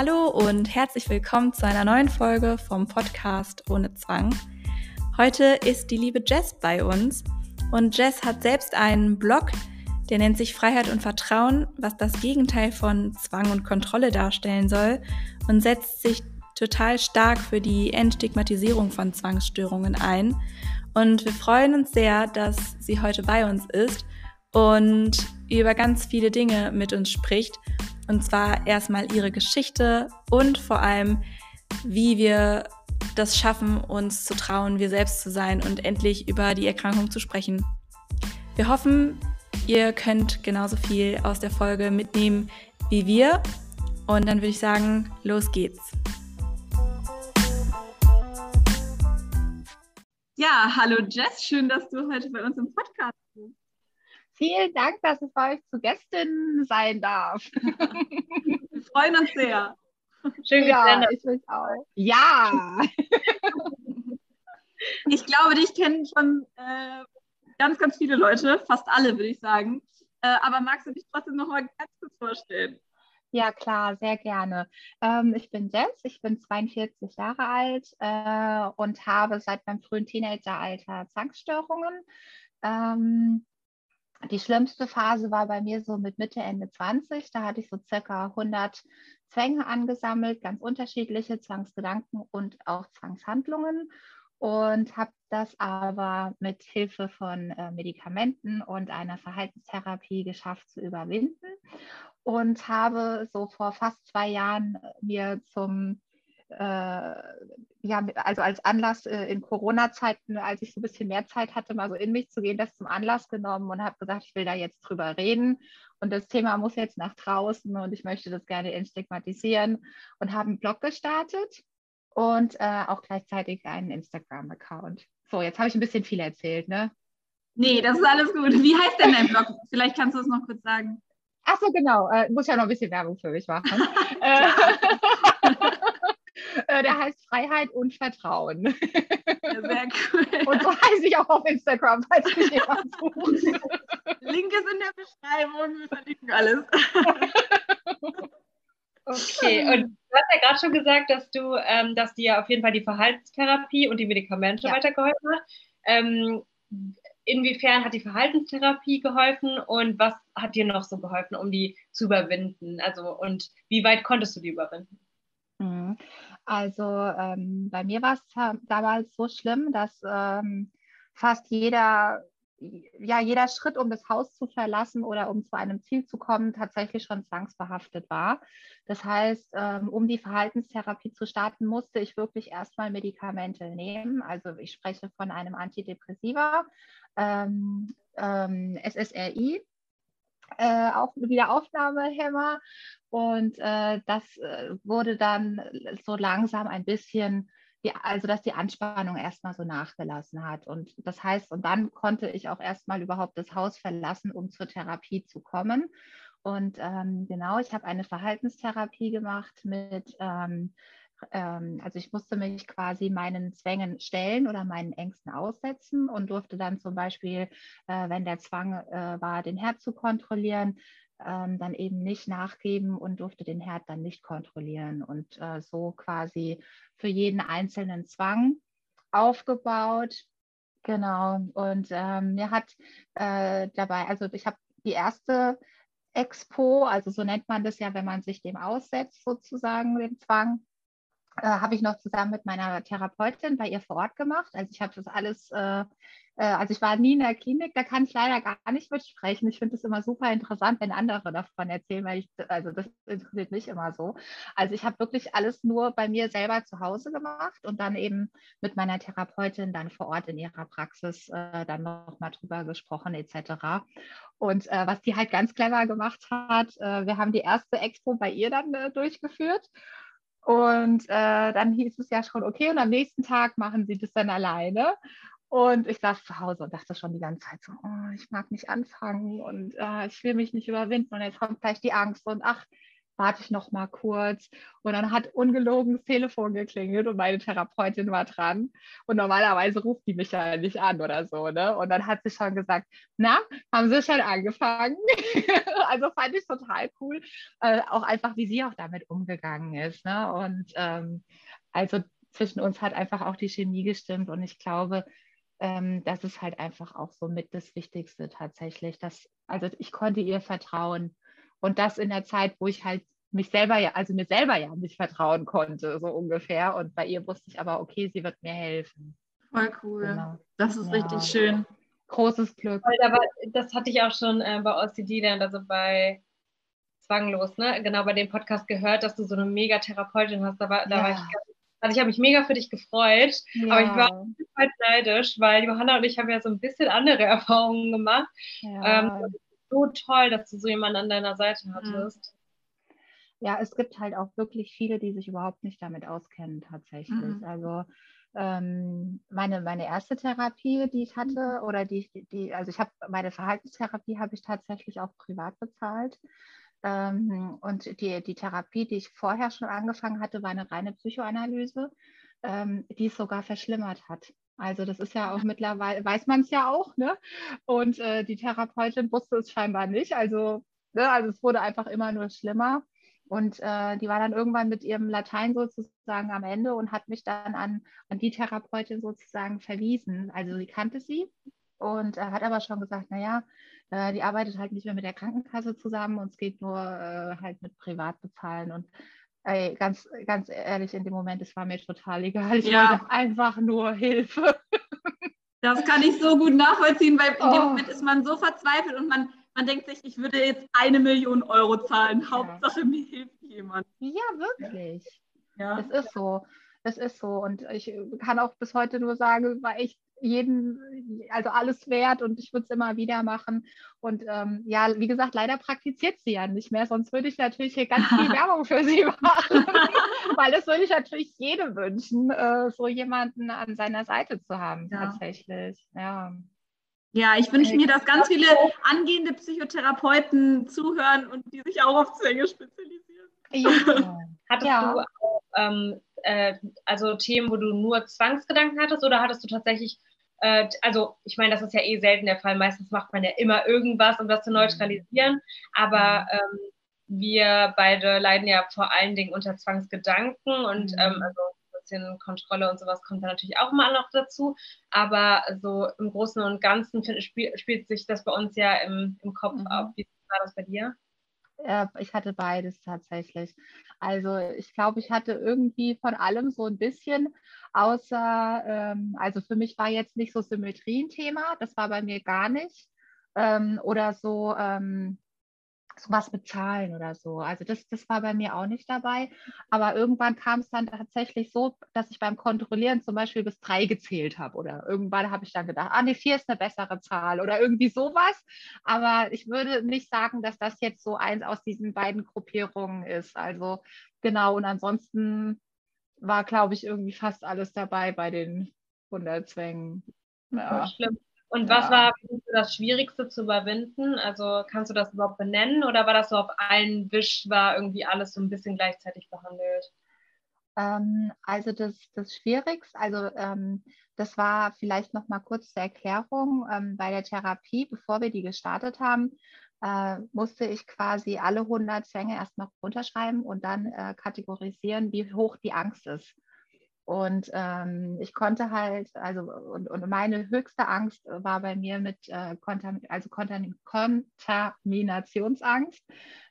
Hallo und herzlich willkommen zu einer neuen Folge vom Podcast Ohne Zwang. Heute ist die liebe Jess bei uns und Jess hat selbst einen Blog, der nennt sich Freiheit und Vertrauen, was das Gegenteil von Zwang und Kontrolle darstellen soll und setzt sich total stark für die Entstigmatisierung von Zwangsstörungen ein. Und wir freuen uns sehr, dass sie heute bei uns ist und über ganz viele Dinge mit uns spricht und zwar erstmal ihre Geschichte und vor allem, wie wir das schaffen, uns zu trauen, wir selbst zu sein und endlich über die Erkrankung zu sprechen. Wir hoffen, ihr könnt genauso viel aus der Folge mitnehmen wie wir. Und dann würde ich sagen, los geht's. Ja, hallo Jess, schön, dass du heute bei uns im Podcast bist. Vielen Dank, dass ich bei euch zu Gästin sein darf. Wir freuen uns sehr. Schön ja, ich mich auch. Ja. Ich glaube, dich kennen schon äh, ganz, ganz viele Leute, fast alle, würde ich sagen. Äh, aber magst du dich trotzdem noch mal ganz kurz vorstellen? Ja, klar, sehr gerne. Ähm, ich bin Jess, ich bin 42 Jahre alt äh, und habe seit meinem frühen Teenageralter Zwangsstörungen. Ähm, die schlimmste Phase war bei mir so mit Mitte, Ende 20. Da hatte ich so circa 100 Zwänge angesammelt, ganz unterschiedliche Zwangsgedanken und auch Zwangshandlungen und habe das aber mit Hilfe von äh, Medikamenten und einer Verhaltenstherapie geschafft zu überwinden und habe so vor fast zwei Jahren mir zum äh, ja, also als Anlass äh, in Corona-Zeiten, als ich so ein bisschen mehr Zeit hatte, mal so in mich zu gehen, das zum Anlass genommen und habe gesagt, ich will da jetzt drüber reden und das Thema muss jetzt nach draußen und ich möchte das gerne entstigmatisieren und habe einen Blog gestartet und äh, auch gleichzeitig einen Instagram-Account. So, jetzt habe ich ein bisschen viel erzählt, ne? Nee, das ist alles gut. Wie heißt denn dein Blog? Vielleicht kannst du es noch kurz sagen. Ach so, genau. Äh, muss ja noch ein bisschen Werbung für mich machen. Äh, der heißt Freiheit und Vertrauen. Ja, sehr cool. Und so heiße ich auch auf Instagram, falls mich jemand sucht. Link ist in der Beschreibung, wir verlinken alles. Okay, und du hast ja gerade schon gesagt, dass du, ähm, dass dir auf jeden Fall die Verhaltenstherapie und die Medikamente ja. weitergeholfen hat. Ähm, inwiefern hat die Verhaltenstherapie geholfen und was hat dir noch so geholfen, um die zu überwinden? Also und wie weit konntest du die überwinden? Mhm. Also ähm, bei mir war es damals so schlimm, dass ähm, fast jeder ja, jeder Schritt, um das Haus zu verlassen oder um zu einem Ziel zu kommen, tatsächlich schon zwangsbehaftet war. Das heißt, ähm, um die Verhaltenstherapie zu starten, musste ich wirklich erstmal Medikamente nehmen. Also ich spreche von einem Antidepressiva, ähm, ähm, SSRI, äh, auch Wiederaufnahmehemmer. Und äh, das äh, wurde dann so langsam ein bisschen die, also dass die Anspannung erstmal so nachgelassen hat. Und das heißt, und dann konnte ich auch erstmal überhaupt das Haus verlassen, um zur Therapie zu kommen. Und ähm, genau, ich habe eine Verhaltenstherapie gemacht mit, ähm, ähm, also ich musste mich quasi meinen Zwängen stellen oder meinen Ängsten aussetzen und durfte dann zum Beispiel, äh, wenn der Zwang äh, war, den Herd zu kontrollieren, ähm, dann eben nicht nachgeben und durfte den Herd dann nicht kontrollieren und äh, so quasi für jeden einzelnen Zwang aufgebaut. Genau. Und ähm, mir hat äh, dabei, also ich habe die erste Expo, also so nennt man das ja, wenn man sich dem aussetzt, sozusagen, dem Zwang, äh, habe ich noch zusammen mit meiner Therapeutin bei ihr vor Ort gemacht. Also ich habe das alles äh, äh, also ich war nie in der Klinik, da kann ich leider gar nicht mitsprechen. Ich finde es immer super interessant, wenn andere davon erzählen, weil ich, also das interessiert mich immer so. Also ich habe wirklich alles nur bei mir selber zu Hause gemacht und dann eben mit meiner Therapeutin dann vor Ort in ihrer Praxis äh, dann nochmal drüber gesprochen etc. Und äh, was die halt ganz clever gemacht hat, äh, wir haben die erste Expo bei ihr dann durchgeführt. Und äh, dann hieß es ja schon, okay, und am nächsten Tag machen sie das dann alleine. Und ich saß zu Hause und dachte schon die ganze Zeit so, oh, ich mag nicht anfangen und äh, ich will mich nicht überwinden und jetzt kommt gleich die Angst und ach, warte ich noch mal kurz. Und dann hat ungelogen das Telefon geklingelt und meine Therapeutin war dran. Und normalerweise ruft die mich ja nicht an oder so. Ne? Und dann hat sie schon gesagt, na, haben Sie schon angefangen? also fand ich total cool. Äh, auch einfach, wie sie auch damit umgegangen ist. Ne? Und ähm, also zwischen uns hat einfach auch die Chemie gestimmt. Und ich glaube, ähm, das ist halt einfach auch so mit das Wichtigste tatsächlich. Dass, also ich konnte ihr vertrauen. Und das in der Zeit, wo ich halt mich selber ja, also mir selber ja nicht vertrauen konnte, so ungefähr. Und bei ihr wusste ich aber, okay, sie wird mir helfen. Voll cool. Genau. Das ist ja. richtig schön. Großes Glück. Aber das hatte ich auch schon äh, bei OCD dann, also bei Zwanglos, ne? Genau bei dem Podcast gehört, dass du so eine Mega-Therapeutin hast. Da war, ja. da war ich also ich habe mich mega für dich gefreut, ja. aber ich war halt neidisch, weil Johanna und ich haben ja so ein bisschen andere Erfahrungen gemacht. Ja. Ähm, so toll, dass du so jemanden an deiner Seite hattest. Ja, es gibt halt auch wirklich viele, die sich überhaupt nicht damit auskennen tatsächlich. Mhm. Also ähm, meine, meine erste Therapie, die ich hatte, oder die, die also ich habe meine Verhaltenstherapie habe ich tatsächlich auch privat bezahlt. Ähm, und die, die Therapie, die ich vorher schon angefangen hatte, war eine reine Psychoanalyse, ähm, die es sogar verschlimmert hat. Also das ist ja auch mittlerweile, weiß man es ja auch, ne? Und äh, die Therapeutin wusste es scheinbar nicht. Also, ne? also es wurde einfach immer nur schlimmer. Und äh, die war dann irgendwann mit ihrem Latein sozusagen am Ende und hat mich dann an, an die Therapeutin sozusagen verwiesen. Also sie kannte sie und äh, hat aber schon gesagt, naja, äh, die arbeitet halt nicht mehr mit der Krankenkasse zusammen und es geht nur äh, halt mit Privatbezahlen. Und ey, ganz, ganz ehrlich, in dem Moment, es war mir total egal. Ich ja. wollte einfach nur Hilfe. Das kann ich so gut nachvollziehen, weil in oh. dem Moment ist man so verzweifelt und man man denkt sich, ich würde jetzt eine Million Euro zahlen. Ja. Hauptsache, mir hilft jemand. Ja, wirklich. Ja. Es ist so. Es ist so. Und ich kann auch bis heute nur sagen, war echt jeden, also alles wert und ich würde es immer wieder machen. Und ähm, ja, wie gesagt, leider praktiziert sie ja nicht mehr, sonst würde ich natürlich hier ganz viel Werbung für sie machen, weil das würde ich natürlich jedem wünschen, äh, so jemanden an seiner Seite zu haben, ja. tatsächlich. Ja. Ja, ich wünsche mir, dass ganz viele angehende Psychotherapeuten zuhören und die sich auch auf Zwänge spezialisieren. Ja. Hattest ja. du auch, ähm, äh, also Themen, wo du nur Zwangsgedanken hattest oder hattest du tatsächlich, äh, also ich meine, das ist ja eh selten der Fall, meistens macht man ja immer irgendwas, um das zu neutralisieren, aber mhm. ähm, wir beide leiden ja vor allen Dingen unter Zwangsgedanken und mhm. ähm, also bisschen Kontrolle und sowas kommt da natürlich auch mal noch dazu. Aber so im Großen und Ganzen spiel, spielt sich das bei uns ja im, im Kopf mhm. ab. Wie war das bei dir? Ja, ich hatte beides tatsächlich. Also ich glaube, ich hatte irgendwie von allem so ein bisschen, außer, ähm, also für mich war jetzt nicht so Symmetrie ein Thema, das war bei mir gar nicht. Ähm, oder so, ähm, was bezahlen oder so. Also das, das war bei mir auch nicht dabei. Aber irgendwann kam es dann tatsächlich so, dass ich beim Kontrollieren zum Beispiel bis drei gezählt habe. Oder irgendwann habe ich dann gedacht, ah nee, vier ist eine bessere Zahl oder irgendwie sowas. Aber ich würde nicht sagen, dass das jetzt so eins aus diesen beiden Gruppierungen ist. Also genau, und ansonsten war, glaube ich, irgendwie fast alles dabei bei den 100 Zwängen. Ja. Schlimm. Und was war das Schwierigste zu überwinden? Also kannst du das überhaupt benennen oder war das so auf einen Wisch, war irgendwie alles so ein bisschen gleichzeitig behandelt? Ähm, also das, das Schwierigste, also ähm, das war vielleicht noch mal kurz zur Erklärung. Ähm, bei der Therapie, bevor wir die gestartet haben, äh, musste ich quasi alle 100 Zwänge erstmal runterschreiben und dann äh, kategorisieren, wie hoch die Angst ist. Und ähm, ich konnte halt, also und, und, meine höchste Angst war bei mir mit äh, Kontam also Kontam Kontaminationsangst.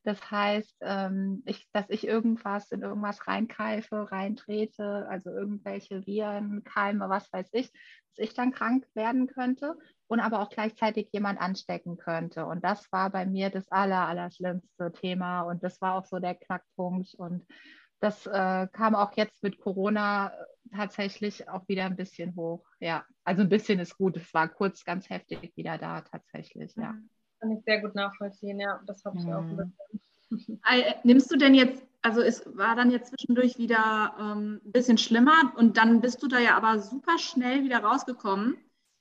Das heißt, ähm, ich, dass ich irgendwas in irgendwas reingreife, reintrete, also irgendwelche Viren, Keime, was weiß ich, dass ich dann krank werden könnte und aber auch gleichzeitig jemand anstecken könnte. Und das war bei mir das aller, aller schlimmste Thema und das war auch so der Knackpunkt und das äh, kam auch jetzt mit Corona äh, tatsächlich auch wieder ein bisschen hoch. Ja, also ein bisschen ist gut. Es war kurz ganz heftig wieder da tatsächlich. Ja. Kann ich sehr gut nachvollziehen. Ja, das habe ich mhm. auch ein bisschen. Äh, nimmst du denn jetzt, also es war dann jetzt zwischendurch wieder ähm, ein bisschen schlimmer und dann bist du da ja aber super schnell wieder rausgekommen.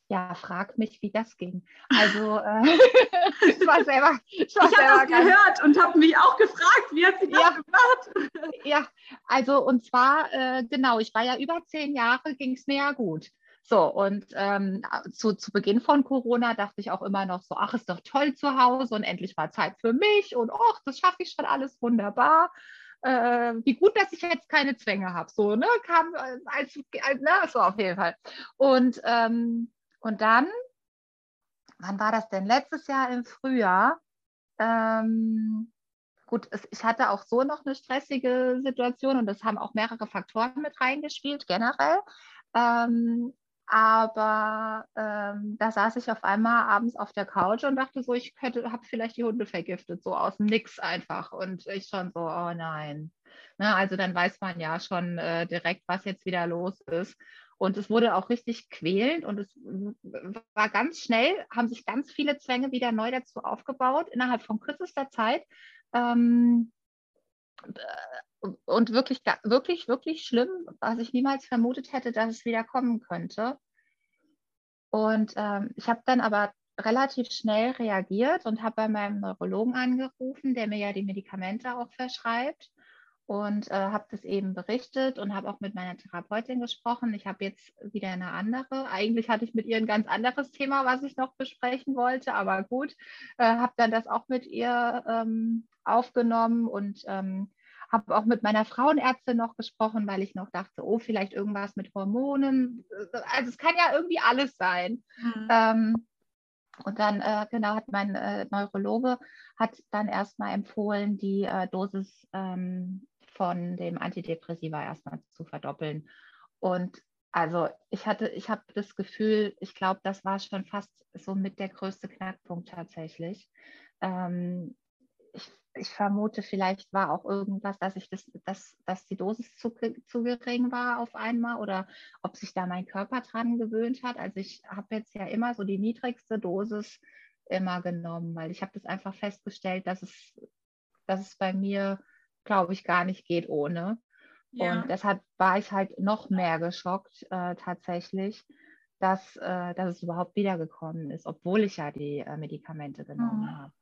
Ja, frag mich, wie das ging. Also, äh, ich war selber, ich, ich habe das gehört und habe mich auch gefragt, wie hat sie das ja, gemacht? Ja, also und zwar, äh, genau, ich war ja über zehn Jahre, ging es mir ja gut. So, und ähm, zu, zu Beginn von Corona dachte ich auch immer noch so, ach, ist doch toll zu Hause und endlich mal Zeit für mich und ach, das schaffe ich schon alles wunderbar. Äh, wie gut, dass ich jetzt keine Zwänge habe. So, ne, kam äh, als, als ne, so auf jeden Fall. Und ähm, und dann, wann war das denn? Letztes Jahr im Frühjahr. Ähm, gut, es, ich hatte auch so noch eine stressige Situation und es haben auch mehrere Faktoren mit reingespielt, generell. Ähm, aber ähm, da saß ich auf einmal abends auf der Couch und dachte so, ich habe vielleicht die Hunde vergiftet, so aus dem Nix einfach. Und ich schon so, oh nein. Ne, also dann weiß man ja schon äh, direkt, was jetzt wieder los ist. Und es wurde auch richtig quälend und es war ganz schnell, haben sich ganz viele Zwänge wieder neu dazu aufgebaut, innerhalb von kürzester Zeit. Ähm, und wirklich, wirklich, wirklich schlimm, was ich niemals vermutet hätte, dass es wieder kommen könnte. Und ähm, ich habe dann aber relativ schnell reagiert und habe bei meinem Neurologen angerufen, der mir ja die Medikamente auch verschreibt und äh, habe das eben berichtet und habe auch mit meiner Therapeutin gesprochen. Ich habe jetzt wieder eine andere. Eigentlich hatte ich mit ihr ein ganz anderes Thema, was ich noch besprechen wollte, aber gut, äh, habe dann das auch mit ihr ähm, aufgenommen und ähm, habe auch mit meiner Frauenärztin noch gesprochen, weil ich noch dachte, oh, vielleicht irgendwas mit Hormonen. Also es kann ja irgendwie alles sein. Mhm. Ähm, und dann, äh, genau, hat mein äh, Neurologe hat dann erstmal empfohlen, die äh, Dosis ähm, von dem Antidepressiva erstmal zu verdoppeln. Und also ich hatte, ich habe das Gefühl, ich glaube, das war schon fast so mit der größte Knackpunkt tatsächlich. Ähm, ich, ich, vermute, vielleicht war auch irgendwas, dass ich das, dass, dass die Dosis zu, zu gering war auf einmal oder ob sich da mein Körper dran gewöhnt hat. Also ich habe jetzt ja immer so die niedrigste Dosis immer genommen, weil ich habe das einfach festgestellt, dass es, dass es bei mir glaube ich, gar nicht geht ohne. Ja. Und deshalb war ich halt noch mehr geschockt äh, tatsächlich, dass, äh, dass es überhaupt wiedergekommen ist, obwohl ich ja die äh, Medikamente genommen mhm. habe.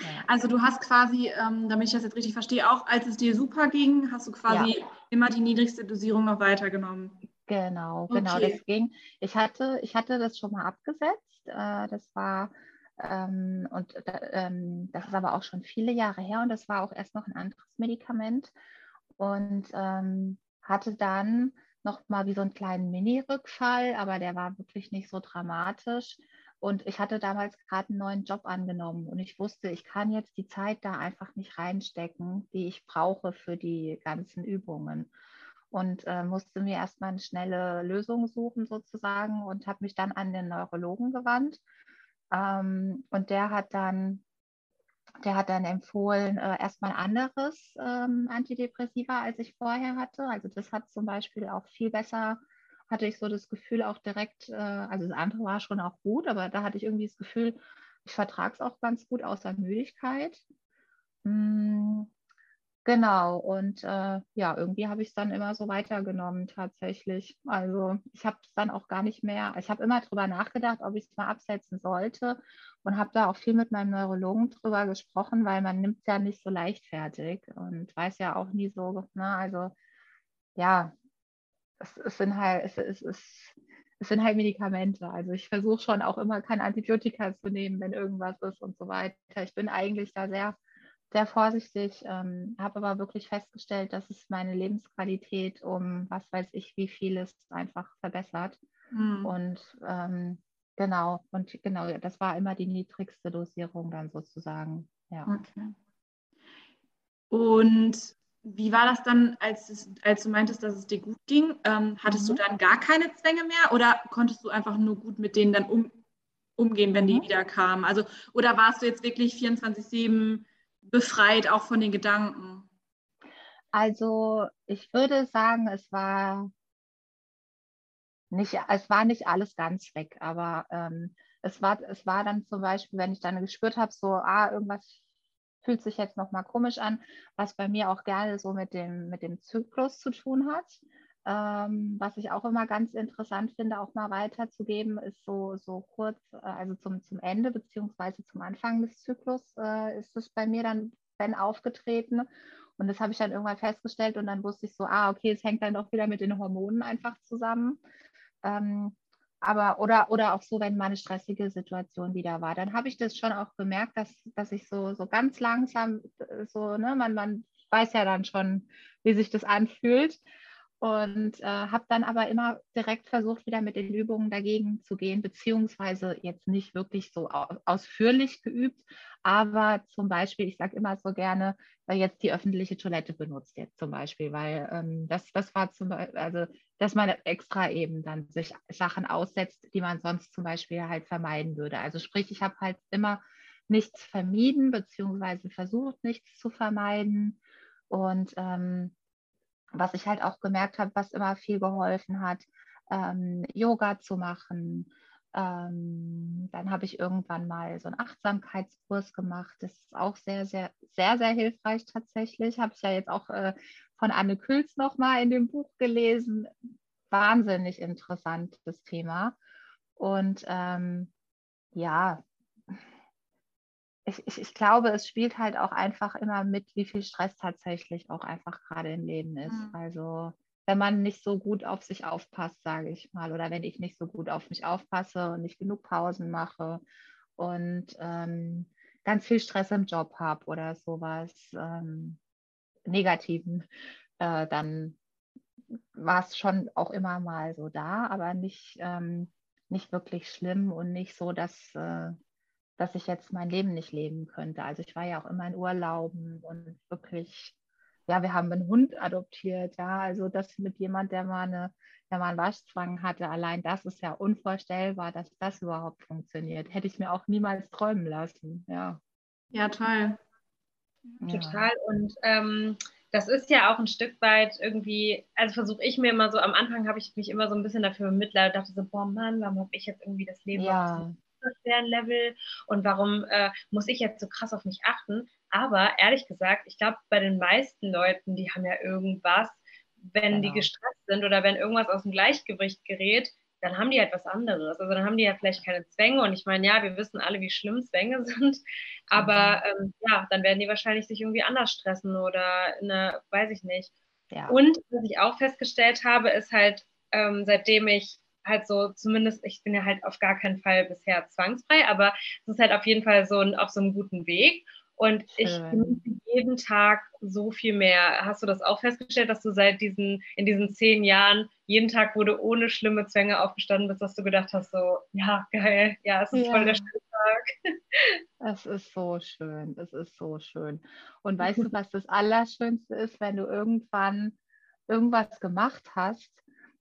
Ja. Also du hast quasi, ähm, damit ich das jetzt richtig verstehe, auch als es dir super ging, hast du quasi ja. immer die niedrigste Dosierung noch weitergenommen. Genau, genau, okay. das ging. Ich hatte, ich hatte das schon mal abgesetzt. Äh, das war ähm, und ähm, das ist aber auch schon viele Jahre her und das war auch erst noch ein anderes Medikament und ähm, hatte dann noch mal wie so einen kleinen Mini-Rückfall, aber der war wirklich nicht so dramatisch. Und ich hatte damals gerade einen neuen Job angenommen und ich wusste, ich kann jetzt die Zeit da einfach nicht reinstecken, die ich brauche für die ganzen Übungen. Und äh, musste mir erstmal eine schnelle Lösung suchen sozusagen und habe mich dann an den Neurologen gewandt ähm, und der hat dann, der hat dann empfohlen, äh, erstmal anderes ähm, Antidepressiva, als ich vorher hatte. Also das hat zum Beispiel auch viel besser, hatte ich so das Gefühl auch direkt, äh, also das andere war schon auch gut, aber da hatte ich irgendwie das Gefühl, ich vertrage es auch ganz gut außer Müdigkeit. Mm, Genau, und äh, ja, irgendwie habe ich es dann immer so weitergenommen tatsächlich. Also ich habe es dann auch gar nicht mehr, ich habe immer drüber nachgedacht, ob ich es mal absetzen sollte und habe da auch viel mit meinem Neurologen drüber gesprochen, weil man nimmt es ja nicht so leichtfertig und weiß ja auch nie so, ne, also ja, es, es sind halt, es, es, es, es sind halt Medikamente. Also ich versuche schon auch immer kein Antibiotika zu nehmen, wenn irgendwas ist und so weiter. Ich bin eigentlich da sehr sehr vorsichtig, ähm, habe aber wirklich festgestellt, dass es meine Lebensqualität um was weiß ich wie vieles einfach verbessert. Mhm. Und ähm, genau, und genau, das war immer die niedrigste Dosierung dann sozusagen. Ja. Okay. Und wie war das dann, als, es, als du meintest, dass es dir gut ging? Ähm, hattest mhm. du dann gar keine Zwänge mehr oder konntest du einfach nur gut mit denen dann um, umgehen, wenn die mhm. wieder kamen? Also, oder warst du jetzt wirklich 24-7 befreit, auch von den Gedanken? Also ich würde sagen, es war nicht, es war nicht alles ganz weg, aber ähm, es, war, es war dann zum Beispiel, wenn ich dann gespürt habe, so, ah, irgendwas fühlt sich jetzt nochmal komisch an, was bei mir auch gerne so mit dem, mit dem Zyklus zu tun hat. Ähm, was ich auch immer ganz interessant finde, auch mal weiterzugeben, ist so, so kurz, äh, also zum, zum Ende beziehungsweise zum Anfang des Zyklus äh, ist es bei mir dann, wenn aufgetreten. Und das habe ich dann irgendwann festgestellt und dann wusste ich so, ah, okay, es hängt dann doch wieder mit den Hormonen einfach zusammen. Ähm, aber oder, oder auch so, wenn mal eine stressige Situation wieder war, dann habe ich das schon auch gemerkt, dass, dass ich so, so ganz langsam, äh, so, ne, man, man weiß ja dann schon, wie sich das anfühlt und äh, habe dann aber immer direkt versucht, wieder mit den Übungen dagegen zu gehen, beziehungsweise jetzt nicht wirklich so ausführlich geübt, aber zum Beispiel, ich sage immer so gerne, äh, jetzt die öffentliche Toilette benutzt jetzt zum Beispiel, weil ähm, das, das war zum Beispiel, also dass man extra eben dann sich Sachen aussetzt, die man sonst zum Beispiel halt vermeiden würde. Also sprich, ich habe halt immer nichts vermieden, beziehungsweise versucht, nichts zu vermeiden. Und ähm, was ich halt auch gemerkt habe, was immer viel geholfen hat, ähm, Yoga zu machen. Ähm, dann habe ich irgendwann mal so einen Achtsamkeitskurs gemacht. Das ist auch sehr, sehr, sehr, sehr hilfreich tatsächlich. Habe ich ja jetzt auch äh, von Anne Külz nochmal in dem Buch gelesen. Wahnsinnig interessant, das Thema. Und ähm, ja, ich, ich, ich glaube, es spielt halt auch einfach immer mit, wie viel Stress tatsächlich auch einfach gerade im Leben ist. Mhm. Also wenn man nicht so gut auf sich aufpasst, sage ich mal, oder wenn ich nicht so gut auf mich aufpasse und nicht genug Pausen mache und ähm, ganz viel Stress im Job habe oder sowas ähm, Negativen, äh, dann war es schon auch immer mal so da, aber nicht, ähm, nicht wirklich schlimm und nicht so, dass, äh, dass ich jetzt mein Leben nicht leben könnte. Also ich war ja auch immer in Urlauben und wirklich, ja, wir haben einen Hund adoptiert, ja, also das mit jemand, der mal eine, der mal einen Waschzwang hatte, allein das ist ja unvorstellbar, dass das überhaupt funktioniert. Hätte ich mir auch niemals träumen lassen, ja. Ja, toll. Total. Und ähm, das ist ja auch ein Stück weit irgendwie, also versuche ich mir immer so, am Anfang habe ich mich immer so ein bisschen dafür bemitleidet, dachte so, boah Mann, warum habe ich jetzt irgendwie das Leben ja schweren Level und warum äh, muss ich jetzt so krass auf mich achten? Aber ehrlich gesagt, ich glaube, bei den meisten Leuten, die haben ja irgendwas, wenn genau. die gestresst sind oder wenn irgendwas aus dem Gleichgewicht gerät, dann haben die etwas anderes. Also dann haben die ja vielleicht keine Zwänge. Und ich meine, ja, wir wissen alle, wie schlimm Zwänge sind. Aber mhm. ähm, ja, dann werden die wahrscheinlich sich irgendwie anders stressen oder eine, weiß ich nicht. Ja. Und was ich auch festgestellt habe, ist halt, ähm, seitdem ich halt so, zumindest, ich bin ja halt auf gar keinen Fall bisher zwangsfrei, aber es ist halt auf jeden Fall so ein, auf so einem guten Weg. Und ich genieße jeden Tag so viel mehr. Hast du das auch festgestellt, dass du seit diesen, in diesen zehn Jahren jeden Tag, wo du ohne schlimme Zwänge aufgestanden bist, dass du gedacht hast, so, ja, geil, ja, es ist ja. voll der schöne Tag. Es ist so schön, es ist so schön. Und weißt du, was das Allerschönste ist, wenn du irgendwann irgendwas gemacht hast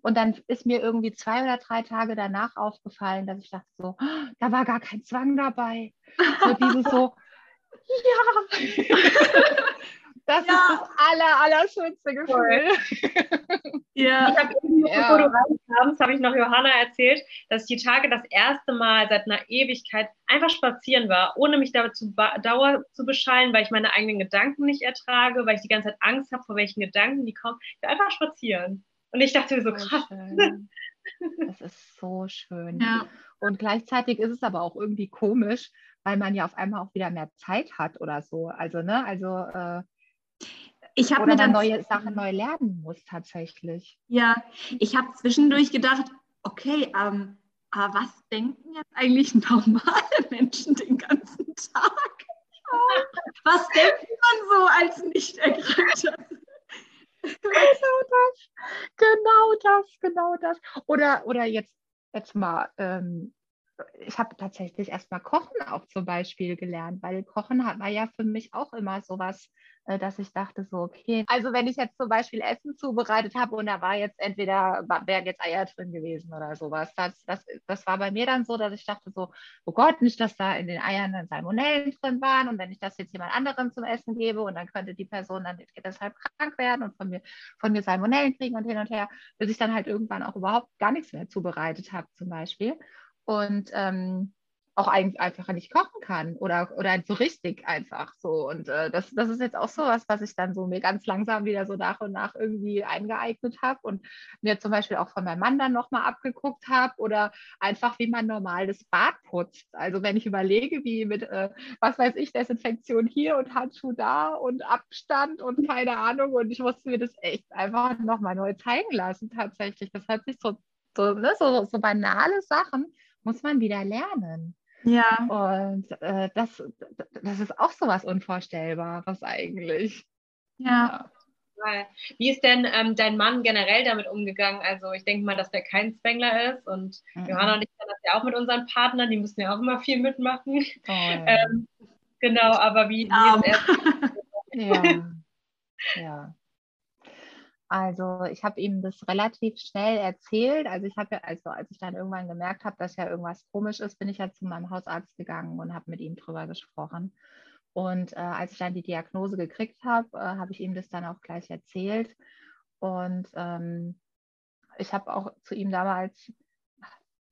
und dann ist mir irgendwie zwei oder drei Tage danach aufgefallen, dass ich dachte so, oh, da war gar kein Zwang dabei. So dieses so, ja. Das ja. ist das aller, allerschönste Gefühl. Ja. Ich habe ja. bevor du reinkamst, habe ich noch Johanna erzählt, dass ich die Tage das erste Mal seit einer Ewigkeit einfach spazieren war, ohne mich dazu Dauer zu beschallen, weil ich meine eigenen Gedanken nicht ertrage, weil ich die ganze Zeit Angst habe, vor welchen Gedanken die kommen. Ich will einfach spazieren. Und ich dachte mir so, krass. Schön. Das ist so schön. Ja. Und gleichzeitig ist es aber auch irgendwie komisch, weil man ja auf einmal auch wieder mehr Zeit hat oder so. Also, ne, also äh, ich habe mir dann neue Sachen neu lernen muss tatsächlich. Ja, ich habe zwischendurch gedacht, okay, ähm, aber was denken jetzt eigentlich normale Menschen den ganzen Tag? Was denkt man so als nicht erkrankter? Genau das, genau das, genau das. Oder, oder jetzt, jetzt mal, ähm, ich habe tatsächlich erstmal Kochen auch zum Beispiel gelernt, weil Kochen hat, war ja für mich auch immer sowas, dass ich dachte so, okay, also wenn ich jetzt zum Beispiel Essen zubereitet habe und da war jetzt entweder, wären jetzt Eier drin gewesen oder sowas, das, das, das war bei mir dann so, dass ich dachte so, oh Gott, nicht, dass da in den Eiern dann Salmonellen drin waren und wenn ich das jetzt jemand anderem zum Essen gebe und dann könnte die Person dann deshalb krank werden und von mir, von mir Salmonellen kriegen und hin und her, bis ich dann halt irgendwann auch überhaupt gar nichts mehr zubereitet habe zum Beispiel. Und ähm, auch einfach nicht kochen kann oder, oder so richtig einfach so. Und äh, das, das ist jetzt auch so was, was ich dann so mir ganz langsam wieder so nach und nach irgendwie eingeeignet habe und mir zum Beispiel auch von meinem Mann dann nochmal abgeguckt habe oder einfach, wie man normal das Bad putzt. Also wenn ich überlege, wie mit, äh, was weiß ich, Desinfektion hier und Handschuh da und Abstand und keine Ahnung und ich musste mir das echt einfach nochmal neu zeigen lassen tatsächlich. Das hat sich so, so, ne, so, so banale Sachen muss man wieder lernen. Ja. Und äh, das, das ist auch so was Unvorstellbares eigentlich. Ja. ja. Wie ist denn ähm, dein Mann generell damit umgegangen? Also ich denke mal, dass der kein Zwängler ist und mhm. Johanna und ich kennen das ja auch mit unseren Partnern, die müssen ja auch immer viel mitmachen. Oh, ähm, genau, aber wie, wie ist er? ja. ja. Also ich habe ihm das relativ schnell erzählt. Also ich habe ja, also als ich dann irgendwann gemerkt habe, dass ja irgendwas komisch ist, bin ich ja zu meinem Hausarzt gegangen und habe mit ihm drüber gesprochen. Und äh, als ich dann die Diagnose gekriegt habe, äh, habe ich ihm das dann auch gleich erzählt. Und ähm, ich habe auch zu ihm damals,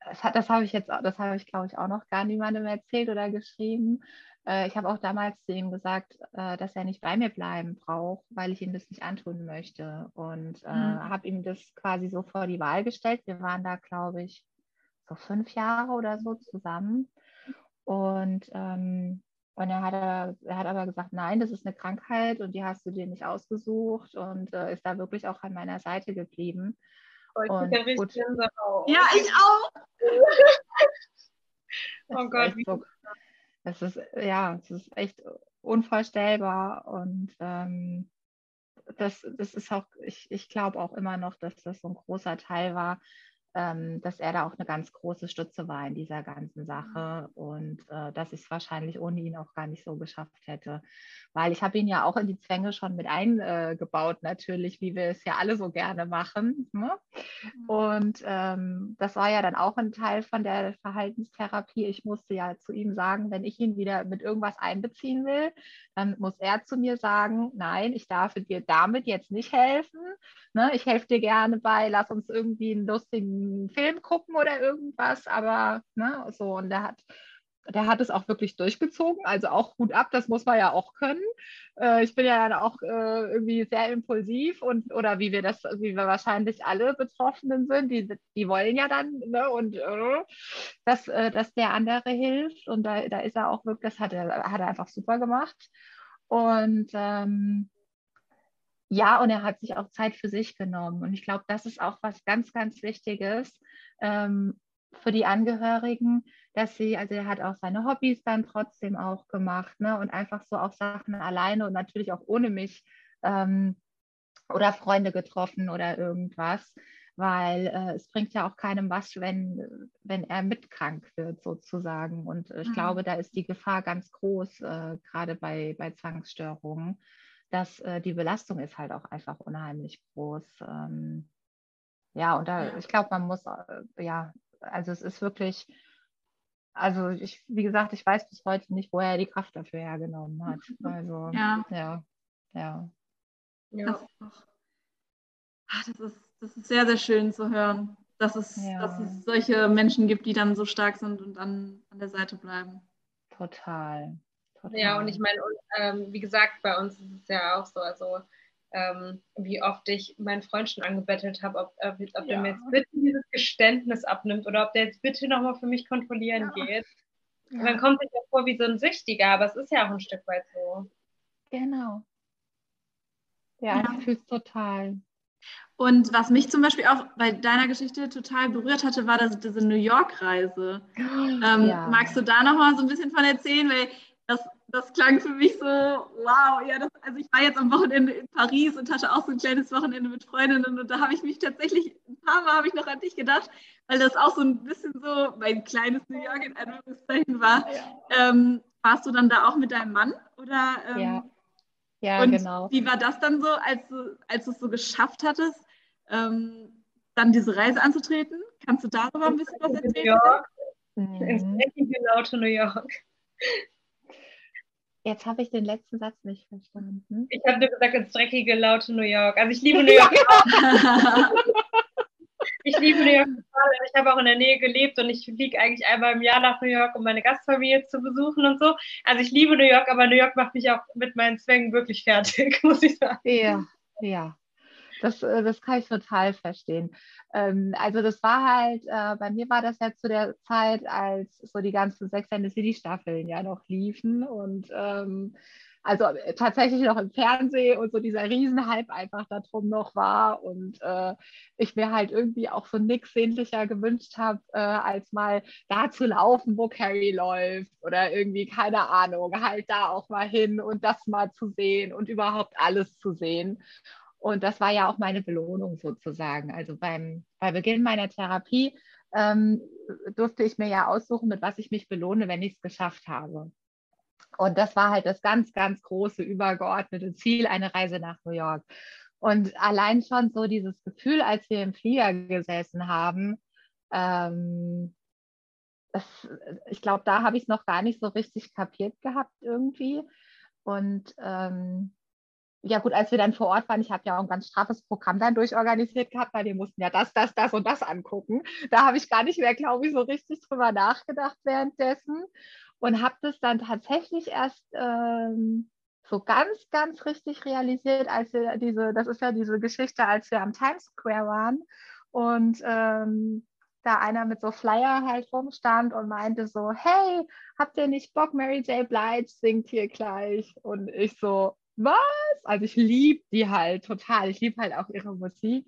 das, das habe ich jetzt, das habe ich glaube ich auch noch gar niemandem erzählt oder geschrieben. Äh, ich habe auch damals zu ihm gesagt, äh, dass er nicht bei mir bleiben braucht, weil ich ihm das nicht antun möchte. Und äh, mhm. habe ihm das quasi so vor die Wahl gestellt. Wir waren da, glaube ich, so fünf Jahre oder so zusammen. Und, ähm, und er, hat, er hat aber gesagt, nein, das ist eine Krankheit und die hast du dir nicht ausgesucht und äh, ist da wirklich auch an meiner Seite geblieben. Oh, ich und, gut. Ja, ich auch. oh Gott, wie so, es ist, ja, es ist echt unvorstellbar und ähm, das, das ist auch, ich, ich glaube auch immer noch, dass das so ein großer Teil war, ähm, dass er da auch eine ganz große Stütze war in dieser ganzen Sache und äh, dass ich es wahrscheinlich ohne ihn auch gar nicht so geschafft hätte. Weil ich habe ihn ja auch in die Zwänge schon mit eingebaut, äh, natürlich, wie wir es ja alle so gerne machen. Ne? Mhm. Und ähm, das war ja dann auch ein Teil von der Verhaltenstherapie. Ich musste ja zu ihm sagen, wenn ich ihn wieder mit irgendwas einbeziehen will, dann muss er zu mir sagen, nein, ich darf dir damit jetzt nicht helfen. Ne? Ich helfe dir gerne bei, lass uns irgendwie einen lustigen Film gucken oder irgendwas, aber ne, so, und der hat der hat es auch wirklich durchgezogen, also auch gut ab, das muss man ja auch können. Äh, ich bin ja dann auch äh, irgendwie sehr impulsiv und oder wie wir das, wie wir wahrscheinlich alle Betroffenen sind, die, die wollen ja dann, ne, und äh, dass, äh, dass der andere hilft und da, da ist er auch wirklich, das hat er, hat er einfach super gemacht. Und ähm, ja, und er hat sich auch Zeit für sich genommen. Und ich glaube, das ist auch was ganz, ganz Wichtiges ähm, für die Angehörigen, dass sie, also er hat auch seine Hobbys dann trotzdem auch gemacht, ne? Und einfach so auch Sachen alleine und natürlich auch ohne mich ähm, oder Freunde getroffen oder irgendwas, weil äh, es bringt ja auch keinem was, wenn, wenn er mitkrank wird sozusagen. Und ich mhm. glaube, da ist die Gefahr ganz groß, äh, gerade bei, bei Zwangsstörungen dass äh, die Belastung ist halt auch einfach unheimlich groß. Ähm, ja, und da, ich glaube, man muss, äh, ja, also es ist wirklich, also ich, wie gesagt, ich weiß bis heute nicht, woher er die Kraft dafür hergenommen hat. Also, ja, ja. ja. ja. Das, ist auch, ach, das, ist, das ist sehr, sehr schön zu hören, dass es, ja. dass es solche Menschen gibt, die dann so stark sind und dann an der Seite bleiben. Total. Total. Ja, und ich meine, ähm, wie gesagt, bei uns ist es ja auch so, also ähm, wie oft ich meinen Freund schon angebettelt habe, ob, ob, ob ja. der mir jetzt bitte dieses Geständnis abnimmt oder ob der jetzt bitte nochmal für mich kontrollieren ja. geht. Und dann kommt sich ja vor wie so ein Süchtiger, aber es ist ja auch ein Stück weit so. Genau. Ja, ja. ich fühle es total. Und was mich zum Beispiel auch bei deiner Geschichte total berührt hatte, war das, diese New York-Reise. Ähm, ja. Magst du da nochmal so ein bisschen von erzählen? Weil das, klang für mich so, wow, ja, das, also ich war jetzt am Wochenende in Paris und hatte auch so ein kleines Wochenende mit Freundinnen und da habe ich mich tatsächlich, ein paar Mal habe ich noch an dich gedacht, weil das auch so ein bisschen so mein kleines New York in Anführungszeichen war. Ja. Ähm, warst du dann da auch mit deinem Mann? Oder, ähm, ja. ja, und genau. Wie war das dann so, als du, als du es so geschafft hattest, ähm, dann diese Reise anzutreten? Kannst du darüber ein bisschen was erzählen? New York. Mhm. Ins genau to New York. Jetzt habe ich den letzten Satz nicht verstanden. Ich habe dir gesagt, ins dreckige, laute New York. Also ich liebe New York. ich liebe New York total. Ich habe auch in der Nähe gelebt und ich fliege eigentlich einmal im Jahr nach New York, um meine Gastfamilie zu besuchen und so. Also ich liebe New York, aber New York macht mich auch mit meinen Zwängen wirklich fertig, muss ich sagen. Ja, ja. Das, äh, das kann ich total verstehen. Ähm, also das war halt, äh, bei mir war das ja zu der Zeit, als so die ganzen Sex and the City Staffeln ja noch liefen und ähm, also äh, tatsächlich noch im Fernsehen und so dieser Riesenhype einfach darum noch war und äh, ich mir halt irgendwie auch so nichts sehnlicher gewünscht habe, äh, als mal da zu laufen, wo Carrie läuft oder irgendwie, keine Ahnung, halt da auch mal hin und das mal zu sehen und überhaupt alles zu sehen. Und das war ja auch meine Belohnung sozusagen. Also beim, bei Beginn meiner Therapie ähm, durfte ich mir ja aussuchen, mit was ich mich belohne, wenn ich es geschafft habe. Und das war halt das ganz, ganz große, übergeordnete Ziel, eine Reise nach New York. Und allein schon so dieses Gefühl, als wir im Flieger gesessen haben, ähm, das, ich glaube, da habe ich es noch gar nicht so richtig kapiert gehabt irgendwie. Und ähm, ja gut, als wir dann vor Ort waren, ich habe ja auch ein ganz straffes Programm dann durchorganisiert gehabt, weil wir mussten ja das, das, das und das angucken. Da habe ich gar nicht mehr, glaube ich, so richtig drüber nachgedacht währenddessen und habe das dann tatsächlich erst ähm, so ganz, ganz richtig realisiert, als wir diese, das ist ja diese Geschichte, als wir am Times Square waren und ähm, da einer mit so Flyer halt rumstand und meinte so, hey, habt ihr nicht Bock, Mary J. Blige singt hier gleich? Und ich so, was? Also ich liebe die halt total. Ich liebe halt auch ihre Musik.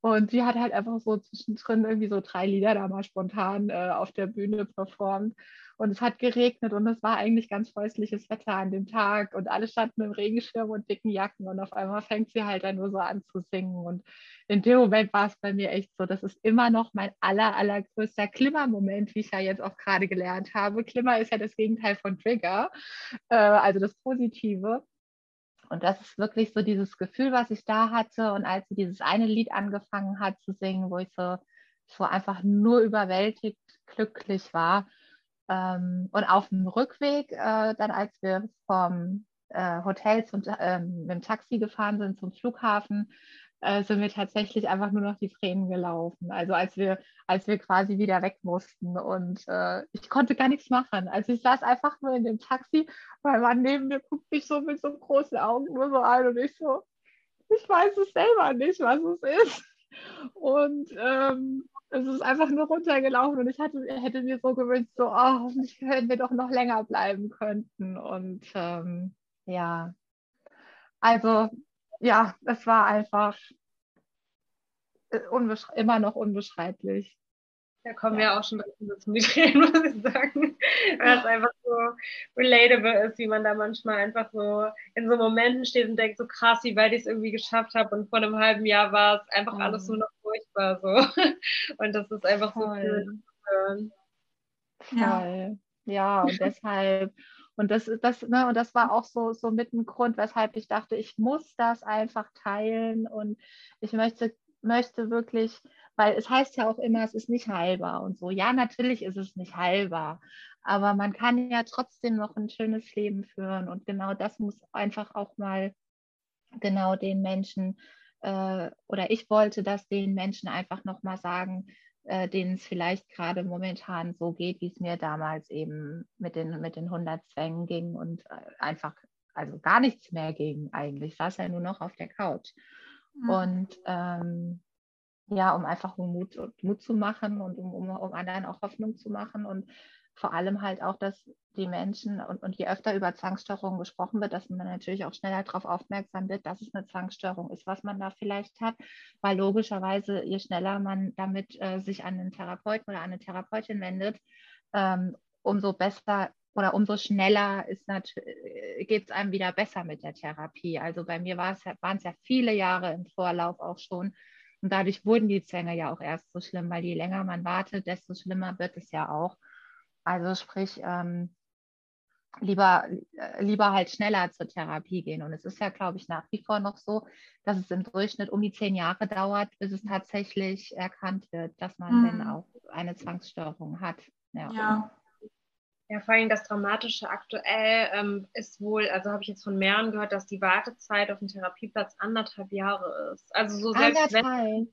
Und sie hat halt einfach so zwischendrin irgendwie so drei Lieder da mal spontan äh, auf der Bühne performt. Und es hat geregnet und es war eigentlich ganz häusliches Wetter an dem Tag und alle standen im Regenschirm und dicken Jacken und auf einmal fängt sie halt dann nur so an zu singen. Und in dem Moment war es bei mir echt so, das ist immer noch mein aller, allergrößter Klimmer-Moment, wie ich ja jetzt auch gerade gelernt habe. Klimmer ist ja das Gegenteil von Trigger, äh, also das Positive. Und das ist wirklich so dieses Gefühl, was ich da hatte. Und als sie dieses eine Lied angefangen hat zu singen, wo ich so, so einfach nur überwältigt glücklich war. Ähm, und auf dem Rückweg, äh, dann als wir vom äh, Hotel zum, äh, mit dem Taxi gefahren sind zum Flughafen, äh, sind wir tatsächlich einfach nur noch die Tränen gelaufen. Also als wir, als wir quasi wieder weg mussten und äh, ich konnte gar nichts machen. Also ich saß einfach nur in dem Taxi, weil man neben mir guckt mich so mit so großen Augen nur so an und ich so, ich weiß es selber nicht, was es ist. Und ähm, es ist einfach nur runtergelaufen und ich hatte, hätte mir so gewünscht, so, oh, hoffentlich hätten wir doch noch länger bleiben könnten. Und ähm, ja, also ja, es war einfach äh, immer noch unbeschreiblich. Da kommen ja. wir auch schon zum Tränen, muss ich sagen. Weil es einfach so relatable ist, wie man da manchmal einfach so in so Momenten steht und denkt, so krass, wie weit ich es irgendwie geschafft habe. Und vor einem halben Jahr war es einfach mhm. alles nur noch furchtbar so. Und das ist einfach Voll. so schön. Ja. ja, und deshalb und das, das, ne, und das war auch so, so mit ein Grund, weshalb ich dachte, ich muss das einfach teilen und ich möchte, möchte wirklich, weil es heißt ja auch immer, es ist nicht heilbar und so. Ja, natürlich ist es nicht heilbar, aber man kann ja trotzdem noch ein schönes Leben führen und genau das muss einfach auch mal genau den Menschen äh, oder ich wollte das den Menschen einfach nochmal sagen, äh, denen es vielleicht gerade momentan so geht, wie es mir damals eben mit den, mit den 100 Zwängen ging und äh, einfach also gar nichts mehr ging eigentlich. Ich saß ja nur noch auf der Couch. Mhm. Und ähm, ja, um einfach Mut, Mut zu machen und um, um, um anderen auch Hoffnung zu machen und vor allem halt auch, dass die Menschen und, und je öfter über Zwangsstörungen gesprochen wird, dass man natürlich auch schneller darauf aufmerksam wird, dass es eine Zwangsstörung ist, was man da vielleicht hat, weil logischerweise, je schneller man damit äh, sich an einen Therapeuten oder eine Therapeutin wendet, ähm, umso besser oder umso schneller äh, geht es einem wieder besser mit der Therapie. Also bei mir waren es ja viele Jahre im Vorlauf auch schon. Und dadurch wurden die Zwänge ja auch erst so schlimm, weil je länger man wartet, desto schlimmer wird es ja auch. Also sprich, ähm, lieber, äh, lieber halt schneller zur Therapie gehen. Und es ist ja, glaube ich, nach wie vor noch so, dass es im Durchschnitt um die zehn Jahre dauert, bis es tatsächlich erkannt wird, dass man mhm. dann auch eine Zwangsstörung hat. Ja. ja. Ja, vor allem das Dramatische aktuell ähm, ist wohl, also habe ich jetzt von mehreren gehört, dass die Wartezeit auf den Therapieplatz anderthalb Jahre ist. Also so selbst anderthalb. wenn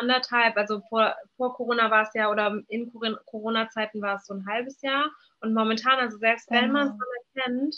anderthalb, also vor, vor Corona war es ja oder in Corona-Zeiten war es so ein halbes Jahr. Und momentan, also selbst wenn man es dann erkennt,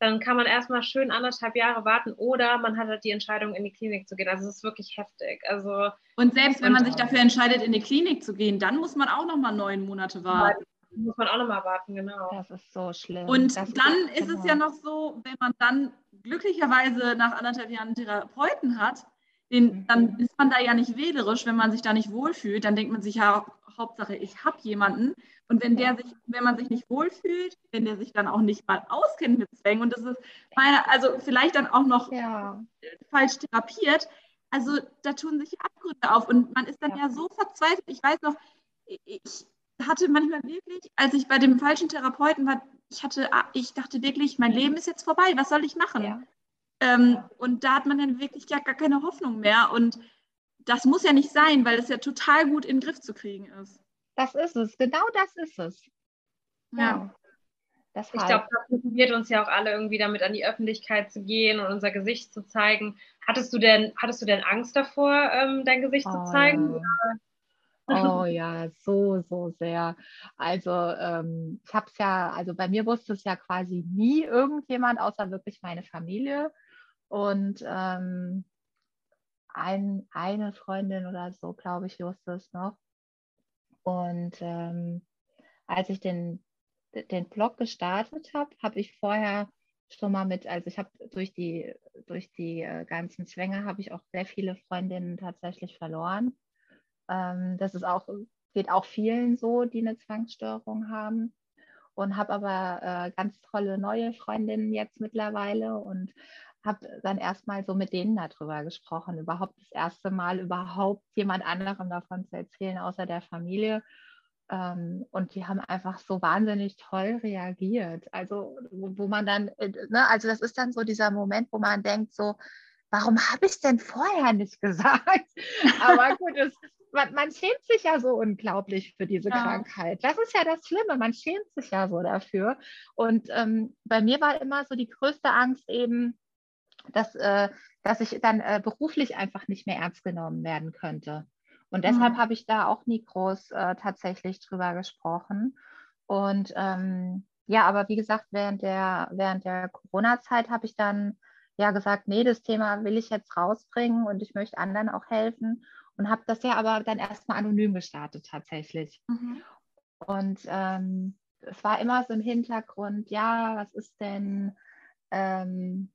dann kann man erstmal schön anderthalb Jahre warten oder man hat halt die Entscheidung, in die Klinik zu gehen. Also es ist wirklich heftig. Also, und selbst wenn man sich dafür entscheidet, in die Klinik zu gehen, dann muss man auch nochmal neun Monate warten. Muss man auch nochmal warten, genau. Das ist so schlimm. Und das dann ist, ist es ja noch so, wenn man dann glücklicherweise nach anderthalb Jahren einen Therapeuten hat, den, dann mhm. ist man da ja nicht wählerisch, wenn man sich da nicht wohlfühlt. Dann denkt man sich ja, Hauptsache, ich habe jemanden. Und wenn der sich, wenn man sich nicht wohlfühlt, wenn der sich dann auch nicht mal auskennt mit Zwängen und das ist meine, also vielleicht dann auch noch ja. falsch therapiert, also da tun sich Abgründe auf und man ist dann ja, ja so verzweifelt. Ich weiß noch, ich hatte manchmal wirklich, als ich bei dem falschen Therapeuten war, ich hatte, ich dachte wirklich, mein Leben ist jetzt vorbei, was soll ich machen? Ja. Ähm, und da hat man dann wirklich ja gar keine Hoffnung mehr. Und das muss ja nicht sein, weil es ja total gut in den Griff zu kriegen ist. Das ist es, genau das ist es. Ja. ja. ich glaube, das motiviert uns ja auch alle irgendwie damit an die Öffentlichkeit zu gehen und unser Gesicht zu zeigen. Hattest du denn, hattest du denn Angst davor, ähm, dein Gesicht oh. zu zeigen? Oh ja, so, so sehr. Also ähm, ich habe es ja, also bei mir wusste es ja quasi nie irgendjemand, außer wirklich meine Familie. Und ähm, ein, eine Freundin oder so, glaube ich, wusste es noch. Und ähm, als ich den, den Blog gestartet habe, habe ich vorher schon mal mit, also ich habe durch die, durch die äh, ganzen Zwänge habe ich auch sehr viele Freundinnen tatsächlich verloren. Ähm, das ist auch, geht auch vielen so, die eine Zwangsstörung haben. Und habe aber äh, ganz tolle neue Freundinnen jetzt mittlerweile und habe dann erstmal so mit denen darüber gesprochen, überhaupt das erste Mal überhaupt jemand anderem davon zu erzählen, außer der Familie. Ähm, und die haben einfach so wahnsinnig toll reagiert. Also, wo, man dann, äh, ne, also das ist dann so dieser Moment, wo man denkt, so, warum habe ich es denn vorher nicht gesagt? Aber gut, es, man, man, schämt sich ja so unglaublich für diese ja. Krankheit. Das ist ja das Schlimme, man schämt sich ja so dafür. Und ähm, bei mir war immer so die größte Angst eben, dass, äh, dass ich dann äh, beruflich einfach nicht mehr ernst genommen werden könnte. Und deshalb mhm. habe ich da auch nie groß äh, tatsächlich drüber gesprochen. Und ähm, ja, aber wie gesagt, während der, während der Corona-Zeit habe ich dann ja gesagt, nee, das Thema will ich jetzt rausbringen und ich möchte anderen auch helfen und habe das ja aber dann erstmal anonym gestartet tatsächlich. Mhm. Und ähm, es war immer so im Hintergrund, ja, was ist denn, ähm,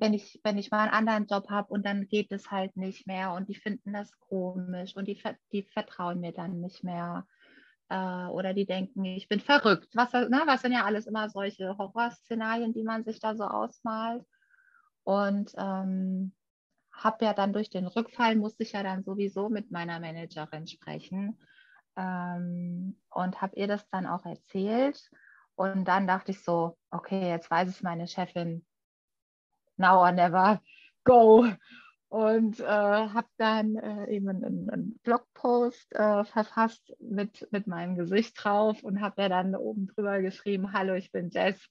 wenn ich, wenn ich mal einen anderen Job habe und dann geht es halt nicht mehr und die finden das komisch und die, die vertrauen mir dann nicht mehr. Äh, oder die denken, ich bin verrückt. Was, ne, was sind ja alles immer solche Horrorszenarien, die man sich da so ausmalt. Und ähm, habe ja dann durch den Rückfall, musste ich ja dann sowieso mit meiner Managerin sprechen ähm, und habe ihr das dann auch erzählt. Und dann dachte ich so, okay, jetzt weiß es meine Chefin, now or never, go. Und äh, habe dann äh, eben einen, einen Blogpost äh, verfasst mit, mit meinem Gesicht drauf und habe ja dann oben drüber geschrieben, hallo, ich bin Jess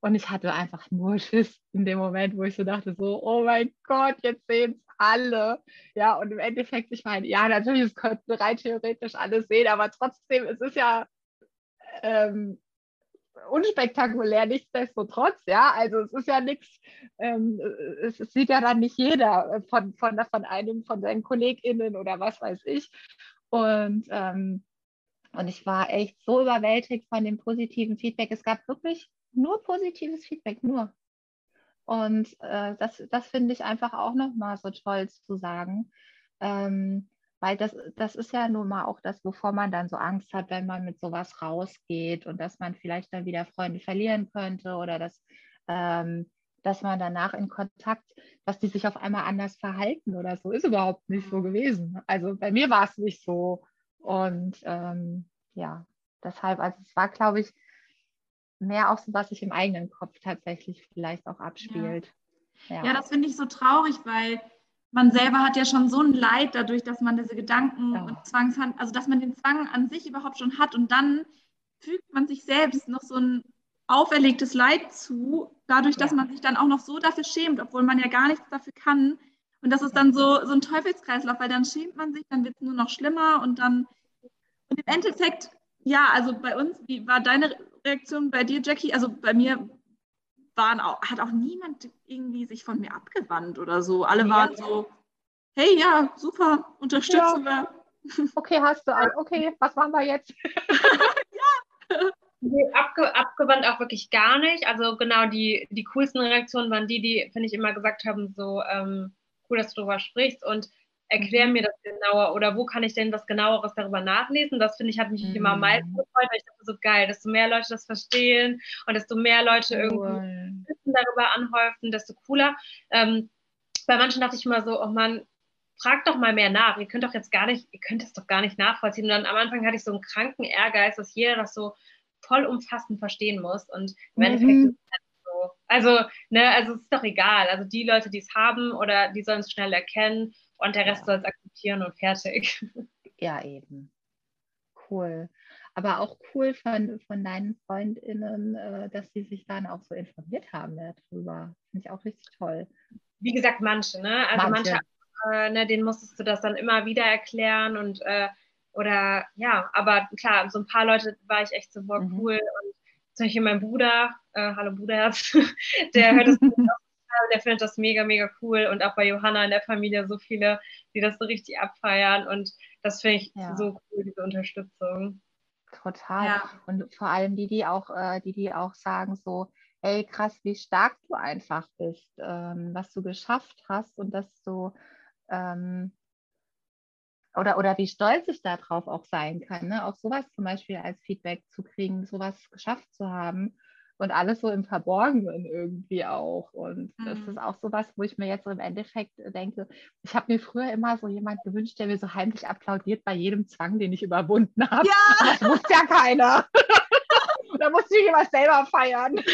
und ich hatte einfach nur Schiss in dem Moment, wo ich so dachte, so, oh mein Gott, jetzt sehen es alle. Ja, und im Endeffekt, ich meine, ja, natürlich, es könnten rein theoretisch alle sehen, aber trotzdem, es ist ja ähm, unspektakulär, nichtsdestotrotz, ja. Also es ist ja nichts, ähm, es, es, sieht ja dann nicht jeder von, von, von einem, von seinen KollegInnen oder was weiß ich. Und ähm, und ich war echt so überwältigt von dem positiven Feedback. Es gab wirklich nur positives Feedback, nur. Und äh, das, das finde ich einfach auch nochmal so toll zu sagen. Ähm, weil das, das ist ja nun mal auch das, wovor man dann so Angst hat, wenn man mit sowas rausgeht und dass man vielleicht dann wieder Freunde verlieren könnte oder dass, ähm, dass man danach in Kontakt, dass die sich auf einmal anders verhalten oder so, ist überhaupt nicht so gewesen. Also bei mir war es nicht so. Und ähm, ja, deshalb, also es war, glaube ich, mehr auch so, was sich im eigenen Kopf tatsächlich vielleicht auch abspielt. Ja, ja. ja das finde ich so traurig, weil man selber hat ja schon so ein Leid dadurch, dass man diese Gedanken ja. und Zwangshand, also dass man den Zwang an sich überhaupt schon hat und dann fügt man sich selbst noch so ein auferlegtes Leid zu, dadurch, dass man sich dann auch noch so dafür schämt, obwohl man ja gar nichts dafür kann. Und das ist dann so, so ein Teufelskreislauf, weil dann schämt man sich, dann wird es nur noch schlimmer und dann und im Endeffekt, ja, also bei uns, wie war deine Reaktion bei dir, Jackie? Also bei mir waren auch, hat auch niemand irgendwie sich von mir abgewandt oder so. Alle ja. waren so, hey, ja, super, unterstützen ja. wir. Okay, hast du, okay, was machen wir jetzt? ja. Nee, abge abgewandt auch wirklich gar nicht. Also genau die, die coolsten Reaktionen waren die, die, finde ich, immer gesagt haben, so ähm, cool, dass du darüber sprichst und erklär mhm. mir das genauer oder wo kann ich denn was genaueres darüber nachlesen? Das finde ich, hat mich mhm. immer am meisten gefreut, weil ich dachte so geil, desto mehr Leute das verstehen und desto mehr Leute cool. irgendwie Wissen darüber anhäufen, desto cooler. Ähm, bei manchen dachte ich immer so, oh Mann, fragt doch mal mehr nach. Ihr könnt doch jetzt gar nicht, ihr könnt es doch gar nicht nachvollziehen. Und dann am Anfang hatte ich so einen kranken Ehrgeiz, dass jeder das so vollumfassend verstehen muss. Und im mhm. Endeffekt ist es halt so. Also, ne, also es ist doch egal. Also die Leute, die es haben oder die sollen es schnell erkennen und der Rest ja. soll es akzeptieren und fertig. Ja, eben. Cool. Aber auch cool von, von deinen FreundInnen, äh, dass sie sich dann auch so informiert haben darüber. Finde ich auch richtig toll. Wie gesagt, manche, ne? Also manche, manche äh, ne, denen musstest du das dann immer wieder erklären und äh, oder ja, aber klar, so ein paar Leute war ich echt so, boah, mhm. cool. Und zum Beispiel mein Bruder, äh, hallo Bruderherz, der hört das der findet das mega, mega cool. Und auch bei Johanna in der Familie so viele, die das so richtig abfeiern. Und das finde ich ja. so cool, diese Unterstützung. Total. Ja. Und vor allem die, die auch, äh, die, die auch sagen so, ey, krass, wie stark du einfach bist, ähm, was du geschafft hast und dass du ähm, oder, oder wie stolz ich darauf auch sein kann, ne? auch sowas zum Beispiel als Feedback zu kriegen, sowas geschafft zu haben und alles so im Verborgenen irgendwie auch. Und mhm. das ist auch sowas, wo ich mir jetzt so im Endeffekt denke, ich habe mir früher immer so jemand gewünscht, der mir so heimlich applaudiert bei jedem Zwang, den ich überwunden habe. Ja! Das wusste ja keiner. da musste ich immer selber feiern.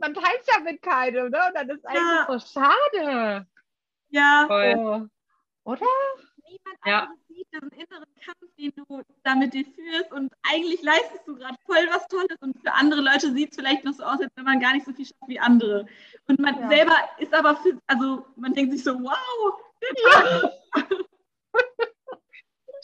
Man teilt ja mit keinem, ne? Und dann ist eigentlich ja. so schade. Ja. So. Oder? Niemand ja. sieht diesen inneren Kampf, den du da mit dir führst und eigentlich leistest du gerade voll was Tolles und für andere Leute sieht es vielleicht noch so aus, als wenn man gar nicht so viel schafft wie andere. Und man ja. selber ist aber für, also man denkt sich so, wow, ja.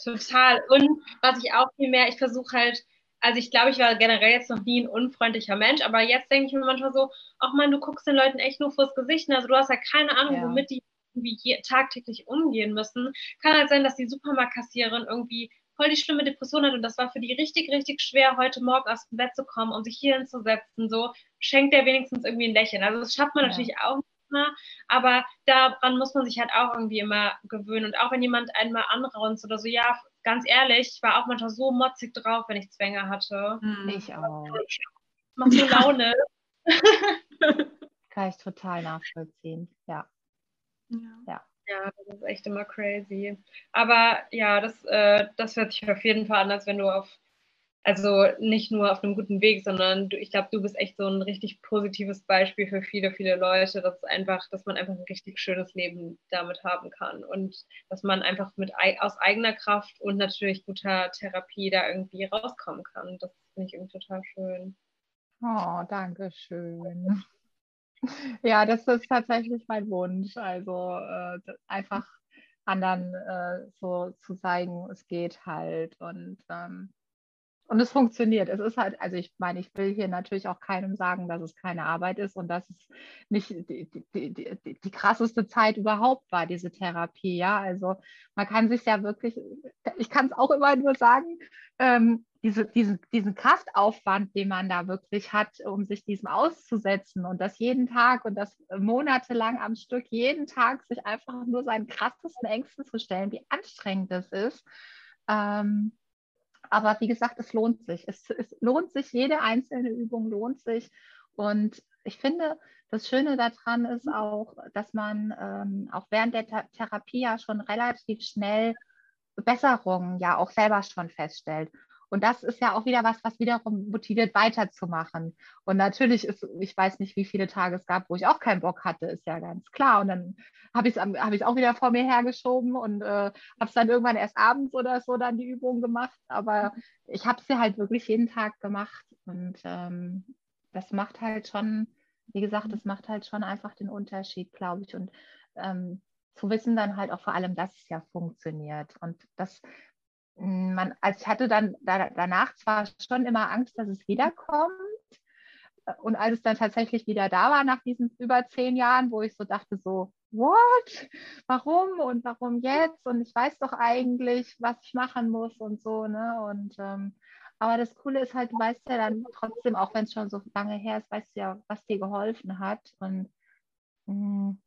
Total. Und was ich auch viel mehr, ich versuche halt, also ich glaube, ich war generell jetzt noch nie ein unfreundlicher Mensch, aber jetzt denke ich mir manchmal so, ach man, du guckst den Leuten echt nur vors Gesicht. Also du hast ja keine Ahnung, ja. womit die irgendwie je, tagtäglich umgehen müssen. Kann halt sein, dass die Supermarktkassiererin irgendwie voll die schlimme Depression hat und das war für die richtig, richtig schwer, heute Morgen aus dem Bett zu kommen, um sich hier hinzusetzen. So schenkt der wenigstens irgendwie ein Lächeln. Also das schafft man ja. natürlich auch nicht immer, aber daran muss man sich halt auch irgendwie immer gewöhnen. Und auch wenn jemand einmal anraunzt oder so, ja, ganz ehrlich, ich war auch manchmal so motzig drauf, wenn ich Zwänge hatte. Hm. Ich auch. Macht so Laune. Kann ich total nachvollziehen, ja. Ja. ja. Ja, das ist echt immer crazy. Aber ja, das, äh, das hört sich auf jeden Fall an, als wenn du auf, also nicht nur auf einem guten Weg, sondern du, ich glaube, du bist echt so ein richtig positives Beispiel für viele, viele Leute, dass einfach, dass man einfach ein richtig schönes Leben damit haben kann und dass man einfach mit aus eigener Kraft und natürlich guter Therapie da irgendwie rauskommen kann. Das finde ich irgendwie total schön. Oh, danke schön. Ja, das ist tatsächlich mein Wunsch. Also äh, einfach anderen äh, so zu zeigen, es geht halt und ähm, und es funktioniert. Es ist halt, also ich meine, ich will hier natürlich auch keinem sagen, dass es keine Arbeit ist und dass es nicht die, die, die, die krasseste Zeit überhaupt war, diese Therapie. Ja, also man kann sich ja wirklich, ich kann es auch immer nur sagen, ähm, diese, diesen, diesen Kraftaufwand, den man da wirklich hat, um sich diesem auszusetzen und das jeden Tag und das monatelang am Stück, jeden Tag sich einfach nur seinen krassesten Ängsten zu stellen, wie anstrengend das ist. Ähm, aber wie gesagt, es lohnt sich. Es, es, lohnt sich, jede einzelne Übung lohnt sich. Und ich finde, das Schöne daran ist auch, dass man ähm, auch während der Therapie ja schon relativ schnell Besserungen ja auch selber schon feststellt. Und das ist ja auch wieder was, was wiederum motiviert, weiterzumachen. Und natürlich ist, ich weiß nicht, wie viele Tage es gab, wo ich auch keinen Bock hatte, ist ja ganz klar. Und dann habe ich es hab auch wieder vor mir hergeschoben und äh, habe es dann irgendwann erst abends oder so dann die Übung gemacht. Aber ich habe sie halt wirklich jeden Tag gemacht. Und ähm, das macht halt schon wie gesagt, das macht halt schon einfach den Unterschied, glaube ich. Und ähm, zu wissen dann halt auch vor allem, dass es ja funktioniert. Und das, man, also ich hatte dann da, danach zwar schon immer Angst, dass es wiederkommt. Und als es dann tatsächlich wieder da war, nach diesen über zehn Jahren, wo ich so dachte, so, what? Warum und warum jetzt? Und ich weiß doch eigentlich, was ich machen muss und so, ne? Und ähm, aber das Coole ist halt, du weißt ja dann trotzdem, auch wenn es schon so lange her ist, weißt du ja, was dir geholfen hat. Und mh, hm,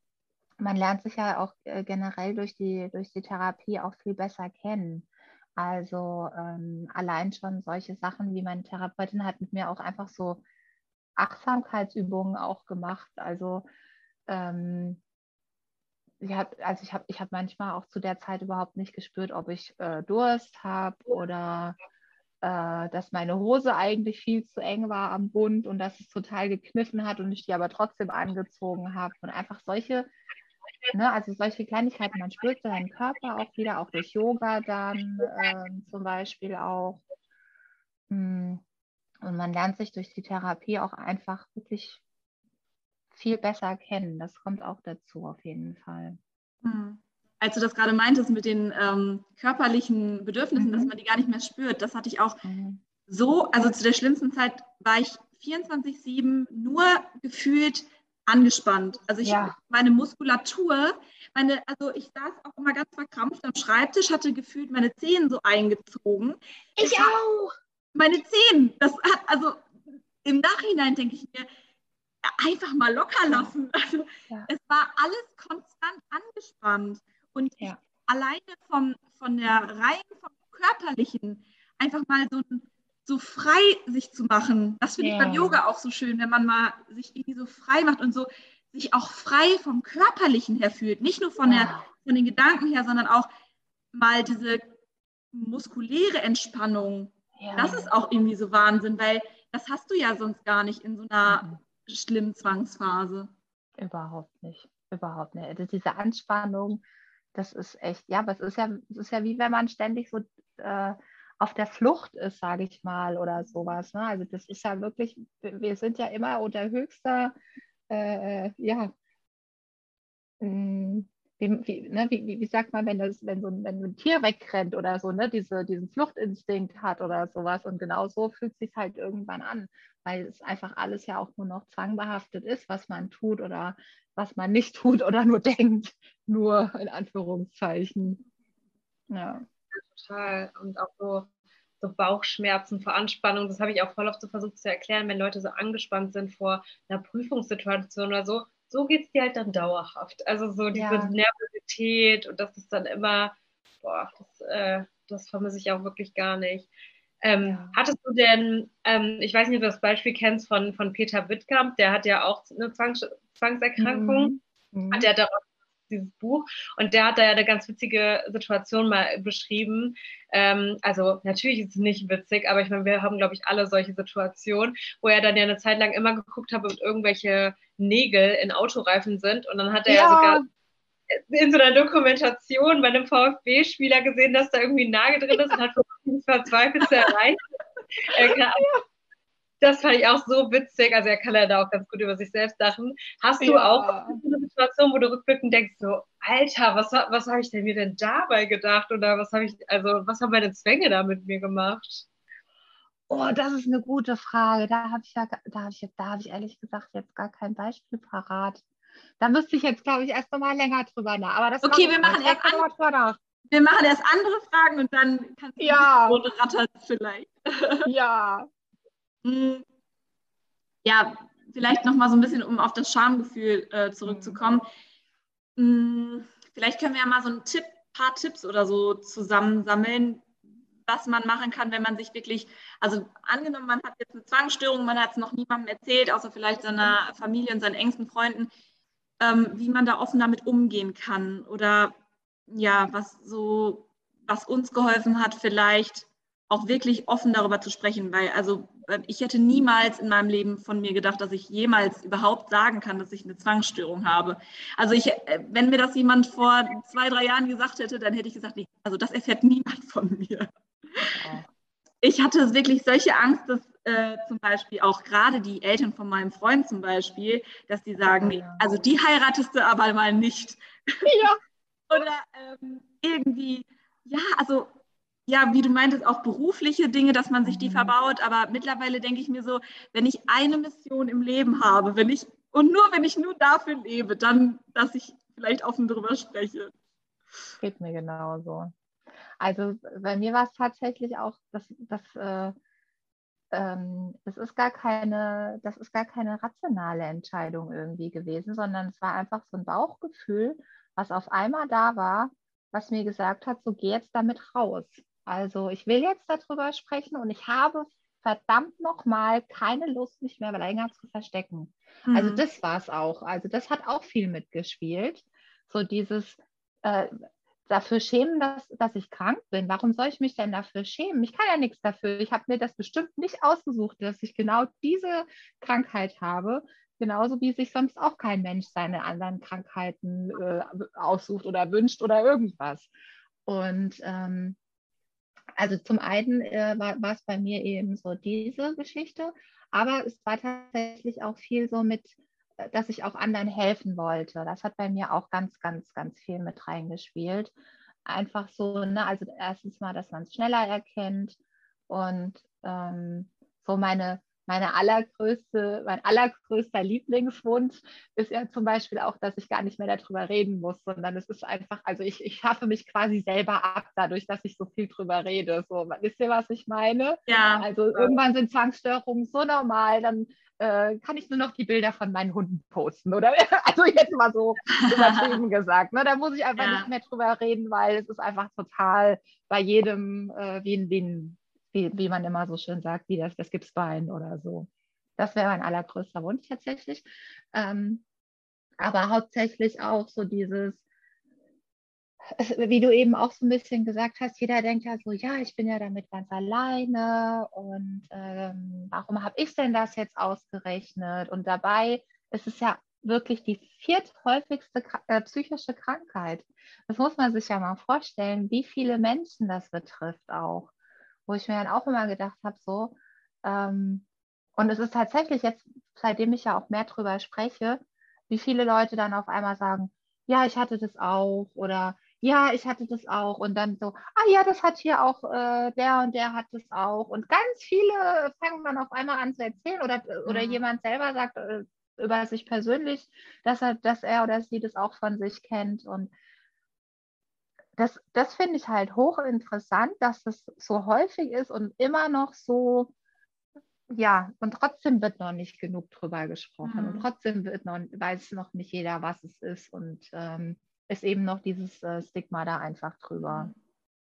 man lernt sich ja auch äh, generell durch die, durch die Therapie auch viel besser kennen. Also ähm, allein schon solche Sachen, wie meine Therapeutin hat mit mir auch einfach so Achtsamkeitsübungen auch gemacht. Also ähm, ich habe also ich hab, ich hab manchmal auch zu der Zeit überhaupt nicht gespürt, ob ich äh, Durst habe oder äh, dass meine Hose eigentlich viel zu eng war am Bund und dass es total gekniffen hat und ich die aber trotzdem angezogen habe. Und einfach solche, ne, also solche Kleinigkeiten, man spürt seinen Körper auch wieder, auch durch Yoga dann äh, zum Beispiel auch. Hm. Und man lernt sich durch die Therapie auch einfach wirklich viel besser kennen. Das kommt auch dazu auf jeden Fall. Hm als du das gerade meintest mit den ähm, körperlichen Bedürfnissen, mhm. dass man die gar nicht mehr spürt, das hatte ich auch mhm. so, also zu der schlimmsten Zeit war ich 24-7 nur gefühlt angespannt. Also ich, ja. meine Muskulatur, meine, also ich saß auch immer ganz verkrampft am Schreibtisch, hatte gefühlt meine Zehen so eingezogen. Ich das auch. Meine Zehen, das hat, also im Nachhinein denke ich mir, einfach mal locker lassen. Also ja. es war alles konstant angespannt. Und ja. alleine vom, von der rein vom körperlichen einfach mal so, so frei sich zu machen, das finde ja. ich beim Yoga auch so schön, wenn man mal sich irgendwie so frei macht und so sich auch frei vom körperlichen her fühlt, nicht nur von, ja. der, von den Gedanken her, sondern auch mal diese muskuläre Entspannung. Ja. Das ist auch irgendwie so Wahnsinn, weil das hast du ja sonst gar nicht in so einer mhm. schlimmen Zwangsphase. Überhaupt nicht, überhaupt nicht. Also diese Anspannung, das ist echt, ja, aber es ist ja, es ist ja wie wenn man ständig so äh, auf der Flucht ist, sage ich mal, oder sowas. Ne? Also das ist ja wirklich, wir sind ja immer unter höchster, äh, ja, mh, hm, wie, wie, ne, wie, wie, sagt man, wenn, das, wenn, so ein, wenn ein Tier wegrennt oder so, ne, diese, diesen Fluchtinstinkt hat oder sowas. Und genau so fühlt es sich halt irgendwann an, weil es einfach alles ja auch nur noch zwangbehaftet ist, was man tut oder was man nicht tut oder nur denkt. Nur in Anführungszeichen. Ja. Total. Und auch so, so Bauchschmerzen vor Anspannung, das habe ich auch voll oft so versucht zu erklären, wenn Leute so angespannt sind vor einer Prüfungssituation oder so. So geht es dir halt dann dauerhaft. Also so diese ja. Nervosität und das ist dann immer, boah, das, äh, das vermisse ich auch wirklich gar nicht. Ähm, ja. Hattest du denn, ähm, ich weiß nicht, ob du das Beispiel kennst von, von Peter Wittkamp, der hat ja auch eine Zwangs Zwangserkrankung, mhm. mhm. hat ja daraus dieses Buch und der hat da ja eine ganz witzige Situation mal beschrieben. Ähm, also natürlich ist es nicht witzig, aber ich meine, wir haben, glaube ich, alle solche Situationen, wo er dann ja eine Zeit lang immer geguckt hat, ob irgendwelche Nägel in Autoreifen sind und dann hat er ja, ja sogar in so einer Dokumentation bei einem VfB-Spieler gesehen, dass da irgendwie ein Nagel drin ist und hat verzweifelt zu erreichen. Das fand ich auch so witzig. Also er kann ja da auch ganz gut über sich selbst lachen. Hast du ja. auch Situation, wo du rückblickend denkst, so, Alter, was, was habe ich denn mir denn dabei gedacht? Oder was habe ich, also was haben meine Zwänge da mit mir gemacht? Oh, das ist eine gute Frage. Da habe ich ja, da habe ich, da habe ich ehrlich gesagt jetzt gar kein Beispiel parat. Da müsste ich jetzt, glaube ich, erst nochmal länger drüber nach. Aber das okay, wir machen, erst an, wir machen erst andere Fragen und dann kannst du ja. rattern vielleicht. Ja. Hm. ja, vielleicht nochmal so ein bisschen, um auf das Schamgefühl äh, zurückzukommen. Mhm. Vielleicht können wir ja mal so ein Tipp, paar Tipps oder so zusammensammeln, was man machen kann, wenn man sich wirklich, also angenommen, man hat jetzt eine Zwangsstörung, man hat es noch niemandem erzählt, außer vielleicht seiner Familie und seinen engsten Freunden, ähm, wie man da offen damit umgehen kann oder ja, was so, was uns geholfen hat, vielleicht auch wirklich offen darüber zu sprechen, weil also ich hätte niemals in meinem Leben von mir gedacht, dass ich jemals überhaupt sagen kann, dass ich eine Zwangsstörung habe. Also ich, äh, wenn mir das jemand vor zwei, drei Jahren gesagt hätte, dann hätte ich gesagt, also das erfährt niemand von mir. Ich hatte wirklich solche Angst, dass äh, zum Beispiel auch gerade die Eltern von meinem Freund zum Beispiel, dass die sagen, ja. also die heiratest du aber mal nicht. Ja. Oder ähm, irgendwie, ja, also ja, wie du meintest, auch berufliche Dinge, dass man sich die mhm. verbaut. Aber mittlerweile denke ich mir so, wenn ich eine Mission im Leben habe, wenn ich und nur wenn ich nur dafür lebe, dann, dass ich vielleicht offen darüber spreche. Geht mir genauso. Also bei mir war es tatsächlich auch, dass das, äh, ähm, das ist gar keine, das ist gar keine rationale Entscheidung irgendwie gewesen, sondern es war einfach so ein Bauchgefühl, was auf einmal da war, was mir gesagt hat, so geh jetzt damit raus. Also ich will jetzt darüber sprechen und ich habe verdammt nochmal keine Lust, mich mehr länger zu verstecken. Also mhm. Also das war es auch. Also das hat auch viel mitgespielt. So dieses äh, dafür schämen, dass, dass ich krank bin. Warum soll ich mich denn dafür schämen? Ich kann ja nichts dafür. Ich habe mir das bestimmt nicht ausgesucht, dass ich genau diese Krankheit habe. Genauso wie sich sonst auch kein Mensch seine anderen Krankheiten äh, aussucht oder wünscht oder irgendwas. Und ähm, also zum einen äh, war, war es bei mir eben so diese Geschichte, aber es war tatsächlich auch viel so mit, äh, dass ich auch anderen helfen wollte. Das hat bei mir auch ganz, ganz, ganz viel mit reingespielt. Einfach so, ne, also erstens mal, dass man es schneller erkennt und ähm, so meine, meine allergrößte, mein allergrößter Lieblingswunsch ist ja zum Beispiel auch, dass ich gar nicht mehr darüber reden muss, sondern es ist einfach, also ich, ich schaffe mich quasi selber ab, dadurch, dass ich so viel drüber rede. So, wisst ihr, was ich meine? Ja. Also irgendwann sind Zwangsstörungen so normal, dann äh, kann ich nur noch die Bilder von meinen Hunden posten, oder? Also jetzt mal so übertrieben gesagt. Ne? Da muss ich einfach ja. nicht mehr drüber reden, weil es ist einfach total bei jedem äh, wie, ein, wie ein wie, wie man immer so schön sagt, wie das, das Gipsbein oder so. Das wäre mein allergrößter Wunsch tatsächlich. Ähm, aber hauptsächlich auch so dieses, wie du eben auch so ein bisschen gesagt hast, jeder denkt ja so, ja, ich bin ja damit ganz alleine und ähm, warum habe ich denn das jetzt ausgerechnet? Und dabei ist es ja wirklich die vierthäufigste äh, psychische Krankheit. Das muss man sich ja mal vorstellen, wie viele Menschen das betrifft auch wo ich mir dann auch immer gedacht habe, so, ähm, und es ist tatsächlich jetzt, seitdem ich ja auch mehr drüber spreche, wie viele Leute dann auf einmal sagen, ja, ich hatte das auch oder ja, ich hatte das auch und dann so, ah ja, das hat hier auch äh, der und der hat das auch und ganz viele fangen dann auf einmal an zu erzählen oder, oder mhm. jemand selber sagt äh, über sich persönlich, dass er, dass er oder sie das auch von sich kennt und das, das finde ich halt hochinteressant, dass das so häufig ist und immer noch so, ja, und trotzdem wird noch nicht genug drüber gesprochen mhm. und trotzdem wird noch, weiß noch nicht jeder, was es ist und ähm, ist eben noch dieses äh, Stigma da einfach drüber. Mhm.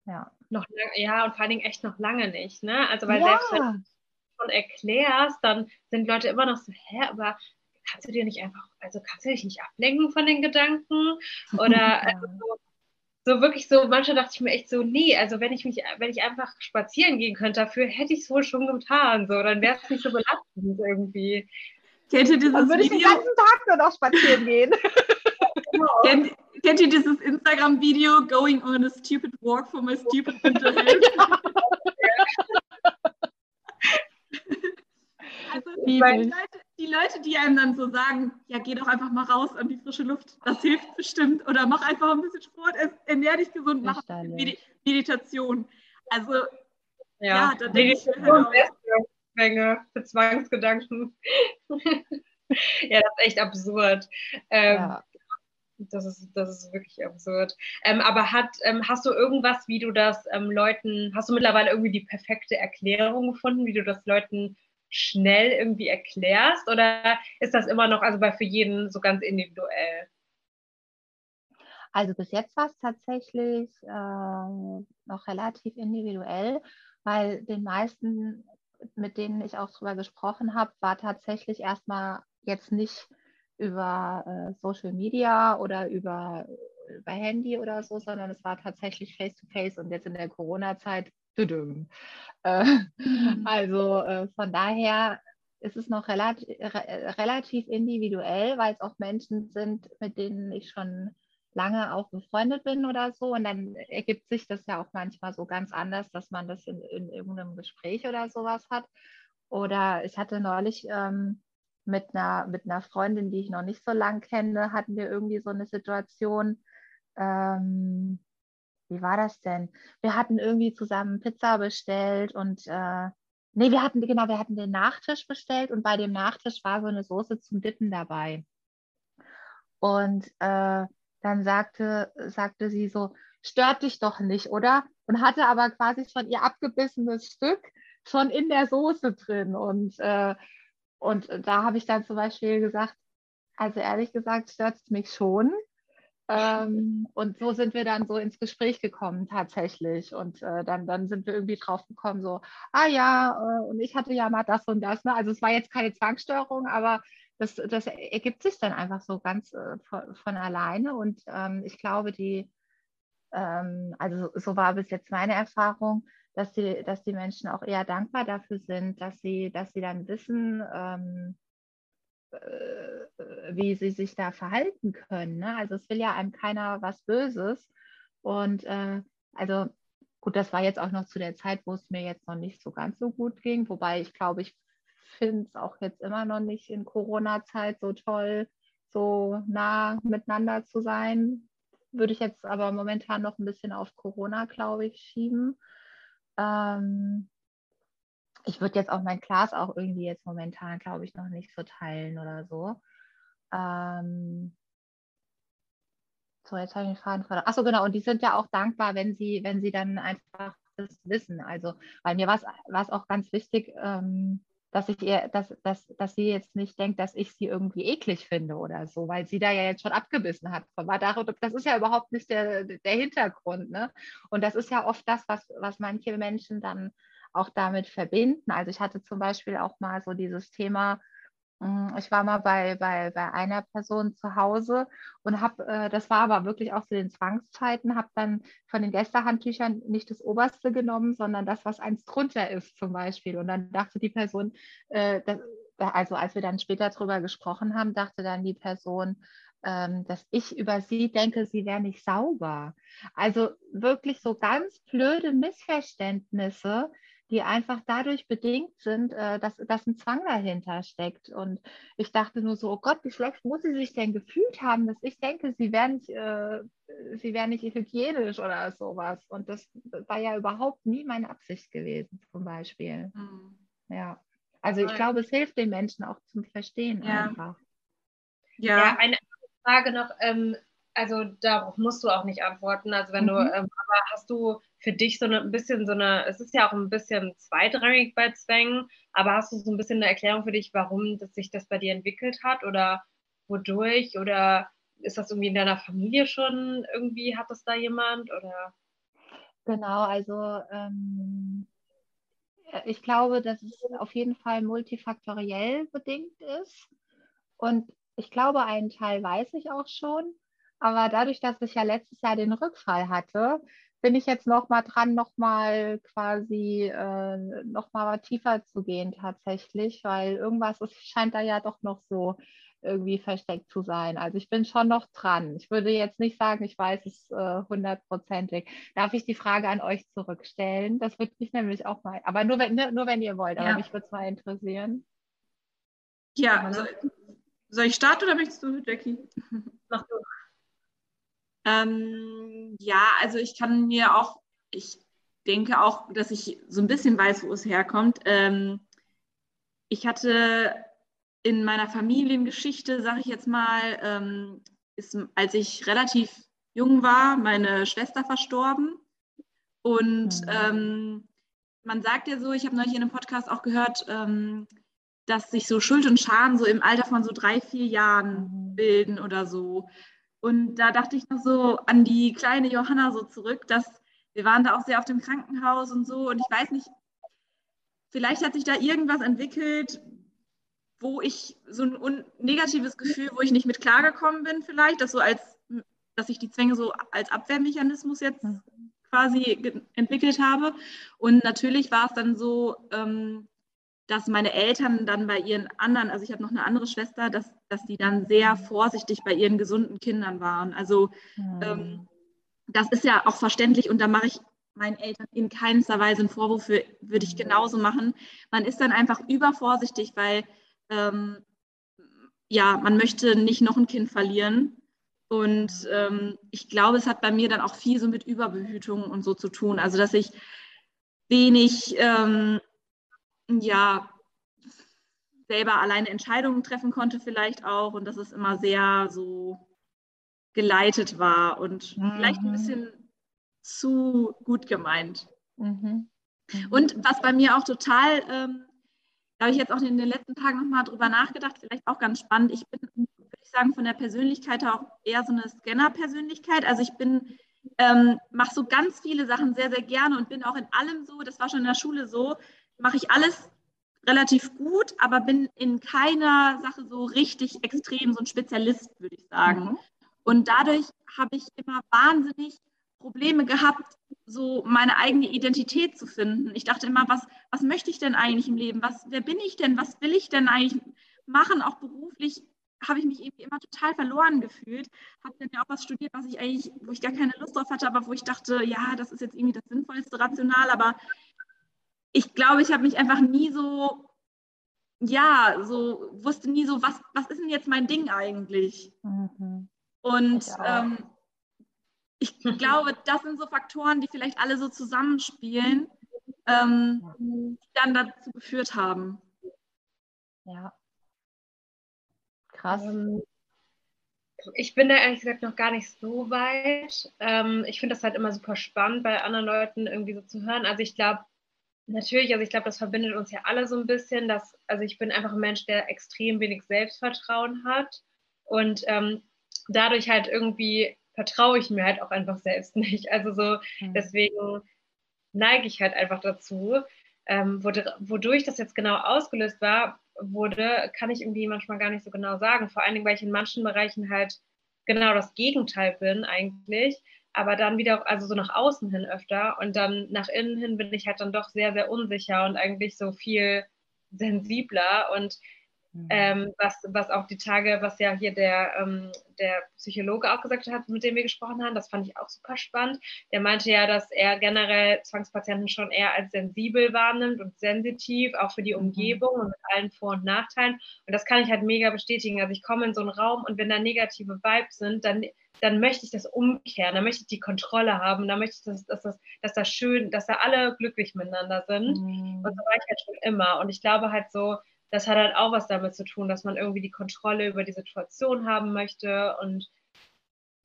Ja. Noch lang, ja, und vor allen Dingen echt noch lange nicht, ne? Also weil ja. selbst wenn du schon erklärst, dann sind Leute immer noch so, hä, aber kannst du dir nicht einfach, also kannst du dich nicht ablenken von den Gedanken? Oder ja. also so, wirklich so, manchmal dachte ich mir echt so, nee, also wenn ich mich, wenn ich einfach spazieren gehen könnte, dafür hätte ich es wohl schon getan, so, dann wäre es nicht so belastend irgendwie. Kennt ihr dieses dann würde ich den ganzen Tag nur noch spazieren gehen. Genau. kennt, kennt, ihr dieses Instagram-Video, Going on a stupid walk for my stupid mental health? also, die Leute, Leute, die einem dann so sagen, ja, geh doch einfach mal raus an die frische Luft, das hilft bestimmt. Oder mach einfach ein bisschen Sport, ernähr dich gesund, mach Medi Meditation. Also, ja, ja da denke ich halt Menge für Zwangsgedanken. ja, das ist echt absurd. Ähm, ja. Das ist, das ist wirklich absurd. Ähm, aber hat, ähm, hast du irgendwas, wie du das ähm, Leuten, hast du mittlerweile irgendwie die perfekte Erklärung gefunden, wie du das Leuten schnell irgendwie erklärst? Oder ist das immer noch, also bei für jeden so ganz individuell? Also bis jetzt war es tatsächlich äh, noch relativ individuell, weil den meisten, mit denen ich auch drüber gesprochen habe, war tatsächlich erstmal jetzt nicht über äh, Social Media oder über, über Handy oder so, sondern es war tatsächlich face-to-face -face und jetzt in der Corona-Zeit äh, mhm. Also äh, von daher ist es noch relativ, re, relativ individuell, weil es auch Menschen sind, mit denen ich schon lange auch befreundet bin oder so. Und dann ergibt sich das ja auch manchmal so ganz anders, dass man das in, in irgendeinem Gespräch oder sowas hat. Oder ich hatte neulich ähm, mit, einer, mit einer Freundin, die ich noch nicht so lange kenne, hatten wir irgendwie so eine Situation. Ähm, wie war das denn? Wir hatten irgendwie zusammen Pizza bestellt und äh, nee, wir hatten, genau, wir hatten den Nachtisch bestellt und bei dem Nachtisch war so eine Soße zum Dippen dabei. Und äh, dann sagte, sagte sie so, stört dich doch nicht, oder? Und hatte aber quasi schon ihr abgebissenes Stück schon in der Soße drin. Und, äh, und da habe ich dann zum Beispiel gesagt, also ehrlich gesagt stört es mich schon. Ähm, und so sind wir dann so ins Gespräch gekommen tatsächlich. Und äh, dann, dann sind wir irgendwie drauf gekommen, so, ah ja, äh, und ich hatte ja mal das und das. Ne? Also es war jetzt keine Zwangsstörung, aber das, das ergibt sich dann einfach so ganz äh, von, von, alleine. Und ähm, ich glaube, die, ähm, also so war bis jetzt meine Erfahrung, dass die, dass die Menschen auch eher dankbar dafür sind, dass sie, dass sie dann wissen, ähm, äh, wie sie sich da verhalten können. Ne? Also es will ja einem keiner was Böses. Und äh, also gut, das war jetzt auch noch zu der Zeit, wo es mir jetzt noch nicht so ganz so gut ging, wobei ich glaube, ich finde es auch jetzt immer noch nicht in Corona-Zeit so toll, so nah miteinander zu sein. Würde ich jetzt aber momentan noch ein bisschen auf Corona, glaube ich, schieben. Ähm, ich würde jetzt auch mein Glas auch irgendwie jetzt momentan, glaube ich, noch nicht so teilen oder so. Ähm, so, jetzt habe ich den Faden verloren. Achso, genau, und die sind ja auch dankbar, wenn sie, wenn sie dann einfach das wissen. Also, weil mir war es auch ganz wichtig, ähm, dass ich ihr, dass, dass, dass sie jetzt nicht denkt, dass ich sie irgendwie eklig finde oder so, weil sie da ja jetzt schon abgebissen hat. Das ist ja überhaupt nicht der, der Hintergrund. Ne? Und das ist ja oft das, was, was manche Menschen dann auch damit verbinden. Also ich hatte zum Beispiel auch mal so dieses Thema, hm, ich war mal bei, bei, bei einer Person zu Hause und habe, äh, das war aber wirklich auch zu den Zwangszeiten, habe dann von den Gästehandtüchern nicht das oberste genommen, sondern das, was eins drunter ist zum Beispiel. Und dann dachte die Person, äh, also als wir dann später darüber gesprochen haben, dachte dann die Person, ähm, dass ich über sie denke, sie wäre nicht sauber. Also wirklich so ganz blöde Missverständnisse, die einfach dadurch bedingt sind, äh, dass, dass ein Zwang dahinter steckt. Und ich dachte nur so, oh Gott, wie schlecht muss sie sich denn gefühlt haben, dass ich denke, sie wäre nicht, äh, sie wäre nicht hygienisch oder sowas. Und das war ja überhaupt nie meine Absicht gewesen, zum Beispiel. Mhm. Ja. Also ich glaube, es hilft den Menschen auch zum Verstehen ja. einfach. Ja. ja, eine Frage noch, ähm, also darauf musst du auch nicht antworten. Also wenn mhm. du, ähm, aber hast du für dich so eine, ein bisschen so eine, es ist ja auch ein bisschen zweitrangig bei Zwängen, aber hast du so ein bisschen eine Erklärung für dich, warum das sich das bei dir entwickelt hat oder wodurch oder ist das irgendwie in deiner Familie schon irgendwie, hat das da jemand oder? Genau, also ähm, ich glaube, dass es auf jeden Fall multifaktoriell bedingt ist und ich glaube, einen Teil weiß ich auch schon. Aber dadurch, dass ich ja letztes Jahr den Rückfall hatte, bin ich jetzt noch mal dran, noch mal quasi äh, noch mal tiefer zu gehen tatsächlich, weil irgendwas ist, scheint da ja doch noch so irgendwie versteckt zu sein. Also ich bin schon noch dran. Ich würde jetzt nicht sagen, ich weiß es äh, hundertprozentig. Darf ich die Frage an euch zurückstellen? Das würde mich nämlich auch mal, aber nur wenn, nur wenn ihr wollt, aber ja. mich würde es mal interessieren. Ja, also, soll ich starten oder möchtest du, Jackie? Mach du. Ähm, ja, also ich kann mir auch, ich denke auch, dass ich so ein bisschen weiß, wo es herkommt. Ähm, ich hatte in meiner Familiengeschichte, sage ich jetzt mal, ähm, ist, als ich relativ jung war, meine Schwester verstorben. Und mhm. ähm, man sagt ja so, ich habe neulich in einem Podcast auch gehört, ähm, dass sich so Schuld und Scham so im Alter von so drei, vier Jahren mhm. bilden oder so. Und da dachte ich noch so an die kleine Johanna so zurück, dass wir waren da auch sehr auf dem Krankenhaus und so. Und ich weiß nicht, vielleicht hat sich da irgendwas entwickelt, wo ich so ein negatives Gefühl, wo ich nicht mit klargekommen bin, vielleicht, dass so als, dass ich die Zwänge so als Abwehrmechanismus jetzt quasi entwickelt habe. Und natürlich war es dann so, ähm, dass meine Eltern dann bei ihren anderen, also ich habe noch eine andere Schwester, dass, dass die dann sehr vorsichtig bei ihren gesunden Kindern waren. Also mhm. ähm, das ist ja auch verständlich und da mache ich meinen Eltern in keinster Weise einen Vorwurf, würde ich genauso machen. Man ist dann einfach übervorsichtig, weil ähm, ja, man möchte nicht noch ein Kind verlieren. Und ähm, ich glaube, es hat bei mir dann auch viel so mit Überbehütung und so zu tun. Also, dass ich wenig, ähm, ja, selber alleine Entscheidungen treffen konnte, vielleicht auch. Und dass es immer sehr so geleitet war und mhm. vielleicht ein bisschen zu gut gemeint. Mhm. Mhm. Und was bei mir auch total, ähm, da habe ich jetzt auch in den letzten Tagen nochmal drüber nachgedacht, vielleicht auch ganz spannend. Ich bin, würde ich sagen, von der Persönlichkeit her auch eher so eine Scanner-Persönlichkeit. Also ich bin, ähm, mache so ganz viele Sachen sehr, sehr gerne und bin auch in allem so, das war schon in der Schule so, mache ich alles relativ gut, aber bin in keiner Sache so richtig extrem so ein Spezialist, würde ich sagen. Mhm. Und dadurch habe ich immer wahnsinnig Probleme gehabt, so meine eigene Identität zu finden. Ich dachte immer, was, was möchte ich denn eigentlich im Leben? Was, wer bin ich denn? Was will ich denn eigentlich machen? Auch beruflich habe ich mich irgendwie immer total verloren gefühlt. Habe dann ja auch was studiert, was ich eigentlich, wo ich gar keine Lust drauf hatte, aber wo ich dachte, ja, das ist jetzt irgendwie das Sinnvollste rational. Aber ich glaube, ich habe mich einfach nie so, ja, so wusste nie so, was, was ist denn jetzt mein Ding eigentlich? Mhm. Und ähm, ich glaube, das sind so Faktoren, die vielleicht alle so zusammenspielen, ähm, die dann dazu geführt haben. Ja. Krass. Ähm, ich bin da ehrlich gesagt noch gar nicht so weit. Ähm, ich finde das halt immer super spannend, bei anderen Leuten irgendwie so zu hören. Also ich glaube, natürlich, also ich glaube, das verbindet uns ja alle so ein bisschen, dass, also ich bin einfach ein Mensch, der extrem wenig Selbstvertrauen hat und ähm, dadurch halt irgendwie vertraue ich mir halt auch einfach selbst nicht. Also so, mhm. deswegen neige ich halt einfach dazu. Ähm, wodurch das jetzt genau ausgelöst war, wurde, kann ich irgendwie manchmal gar nicht so genau sagen. Vor allen Dingen, weil ich in manchen Bereichen halt genau das Gegenteil bin eigentlich, aber dann wieder, also so nach außen hin öfter und dann nach innen hin bin ich halt dann doch sehr, sehr unsicher und eigentlich so viel sensibler und Mhm. Ähm, was, was auch die Tage, was ja hier der, ähm, der Psychologe auch gesagt hat, mit dem wir gesprochen haben, das fand ich auch super spannend. Der meinte ja, dass er generell Zwangspatienten schon eher als sensibel wahrnimmt und sensitiv, auch für die mhm. Umgebung und mit allen Vor- und Nachteilen. Und das kann ich halt mega bestätigen. Also ich komme in so einen Raum und wenn da negative Vibes sind, dann, dann möchte ich das umkehren, dann möchte ich die Kontrolle haben, dann möchte ich, dass, dass, dass, dass das schön, dass da alle glücklich miteinander sind. Mhm. Und so war ich halt schon immer. Und ich glaube halt so, das hat halt auch was damit zu tun, dass man irgendwie die Kontrolle über die Situation haben möchte und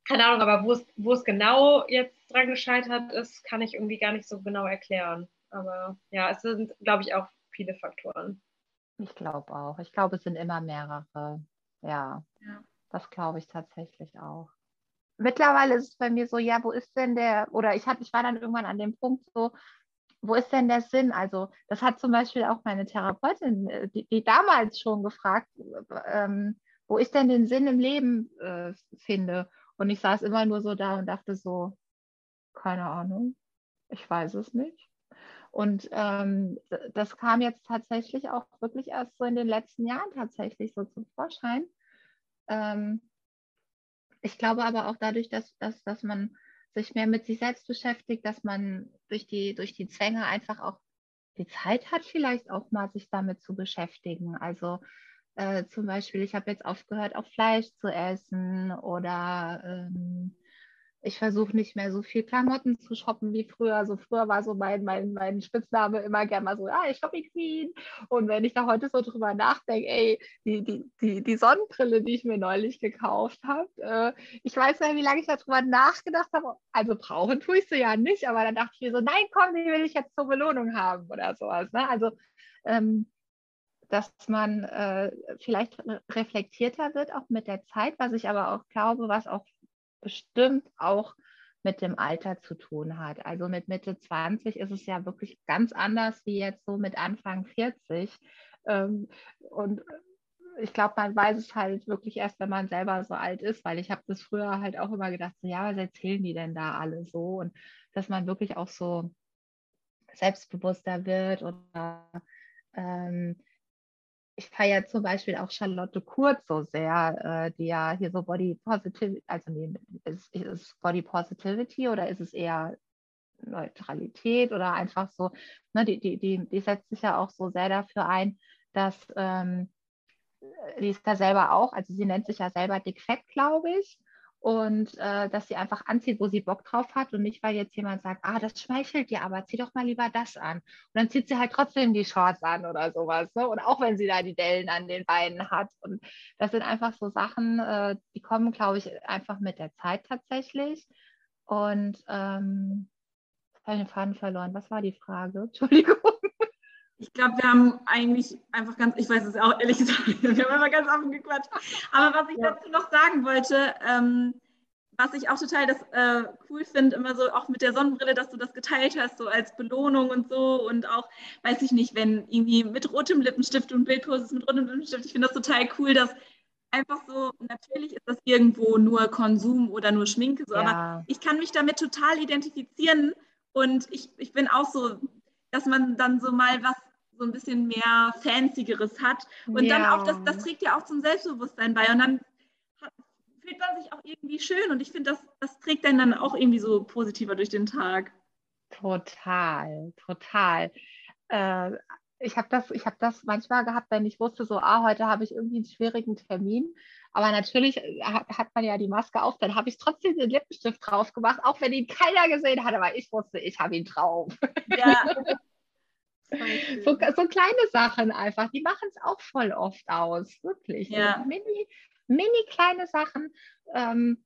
keine Ahnung, aber wo es, genau jetzt dran gescheitert ist, kann ich irgendwie gar nicht so genau erklären. Aber ja, es sind, glaube ich, auch viele Faktoren. Ich glaube auch. Ich glaube, es sind immer mehrere. Ja, ja. das glaube ich tatsächlich auch. Mittlerweile ist es bei mir so, ja, wo ist denn der, oder ich, hatte, ich war dann irgendwann an dem Punkt so, wo ist denn der Sinn? Also das hat zum Beispiel auch meine Therapeutin, äh, die, die damals schon gefragt, ähm, wo ist denn den Sinn im Leben äh, finde. Und ich saß immer nur so da und dachte so, keine Ahnung, ich weiß es nicht. Und ähm, das kam jetzt tatsächlich auch wirklich erst so in den letzten Jahren tatsächlich so zum Vorschein. Ähm, ich glaube aber auch dadurch, dass, dass, dass man sich mehr mit sich selbst beschäftigt, dass man durch die, durch die Zwänge einfach auch die Zeit hat, vielleicht auch mal sich damit zu beschäftigen. Also äh, zum Beispiel, ich habe jetzt aufgehört, auch Fleisch zu essen oder ähm, ich versuche nicht mehr so viel Klamotten zu shoppen wie früher. Also früher war so mein, mein, mein Spitzname immer gerne mal so, ah, ich Shopping Queen. Und wenn ich da heute so drüber nachdenke, ey, die, die, die, die Sonnenbrille, die ich mir neulich gekauft habe, äh, ich weiß ja, wie lange ich darüber nachgedacht habe. Also brauchen tue ich sie ja nicht, aber dann dachte ich mir so, nein, komm, die will ich jetzt zur Belohnung haben oder sowas. Ne? Also ähm, dass man äh, vielleicht reflektierter wird, auch mit der Zeit, was ich aber auch glaube, was auch bestimmt auch mit dem Alter zu tun hat. Also mit Mitte 20 ist es ja wirklich ganz anders wie jetzt so mit Anfang 40. Ähm, und ich glaube, man weiß es halt wirklich erst, wenn man selber so alt ist, weil ich habe das früher halt auch immer gedacht, so, ja, was erzählen die denn da alle so? Und dass man wirklich auch so selbstbewusster wird oder ähm, ich feiere zum Beispiel auch Charlotte Kurz so sehr, äh, die ja hier so Body Positivity, also nee, ist, ist Body Positivity oder ist es eher Neutralität oder einfach so, ne, die, die, die, die setzt sich ja auch so sehr dafür ein, dass ähm, die ist ja selber auch, also sie nennt sich ja selber Dick Fett, glaube ich und äh, dass sie einfach anzieht, wo sie Bock drauf hat und nicht, weil jetzt jemand sagt, ah, das schmeichelt dir, aber zieh doch mal lieber das an. Und dann zieht sie halt trotzdem die Shorts an oder sowas. Ne? Und auch wenn sie da die Dellen an den Beinen hat. Und das sind einfach so Sachen, äh, die kommen, glaube ich, einfach mit der Zeit tatsächlich. Und ähm, ich habe den Faden verloren. Was war die Frage? Entschuldigung. Ich glaube, wir haben eigentlich einfach ganz, ich weiß es auch ehrlich gesagt, wir haben einfach ganz offen gequatscht. Aber was ich ja. dazu noch sagen wollte, ähm, was ich auch total das äh, cool finde, immer so auch mit der Sonnenbrille, dass du das geteilt hast, so als Belohnung und so und auch, weiß ich nicht, wenn irgendwie mit rotem Lippenstift und Bildposes mit rotem Lippenstift, ich finde das total cool, dass einfach so, natürlich ist das irgendwo nur Konsum oder nur Schminke, so, ja. aber ich kann mich damit total identifizieren und ich, ich bin auch so, dass man dann so mal was so ein bisschen mehr Fancygeres hat. Und ja. dann auch, das, das trägt ja auch zum Selbstbewusstsein bei. Und dann hat, fühlt man sich auch irgendwie schön. Und ich finde, das, das trägt dann, dann auch irgendwie so positiver durch den Tag. Total, total. Äh, ich habe das, hab das manchmal gehabt, wenn ich wusste, so, ah, heute habe ich irgendwie einen schwierigen Termin. Aber natürlich äh, hat, hat man ja die Maske auf, dann habe ich trotzdem den Lippenstift drauf gemacht, auch wenn ihn keiner gesehen hat, aber ich wusste, ich habe ihn drauf. Ja. So, so, kleine Sachen einfach, die machen es auch voll oft aus, wirklich. Ja. Mini, mini kleine Sachen, ähm,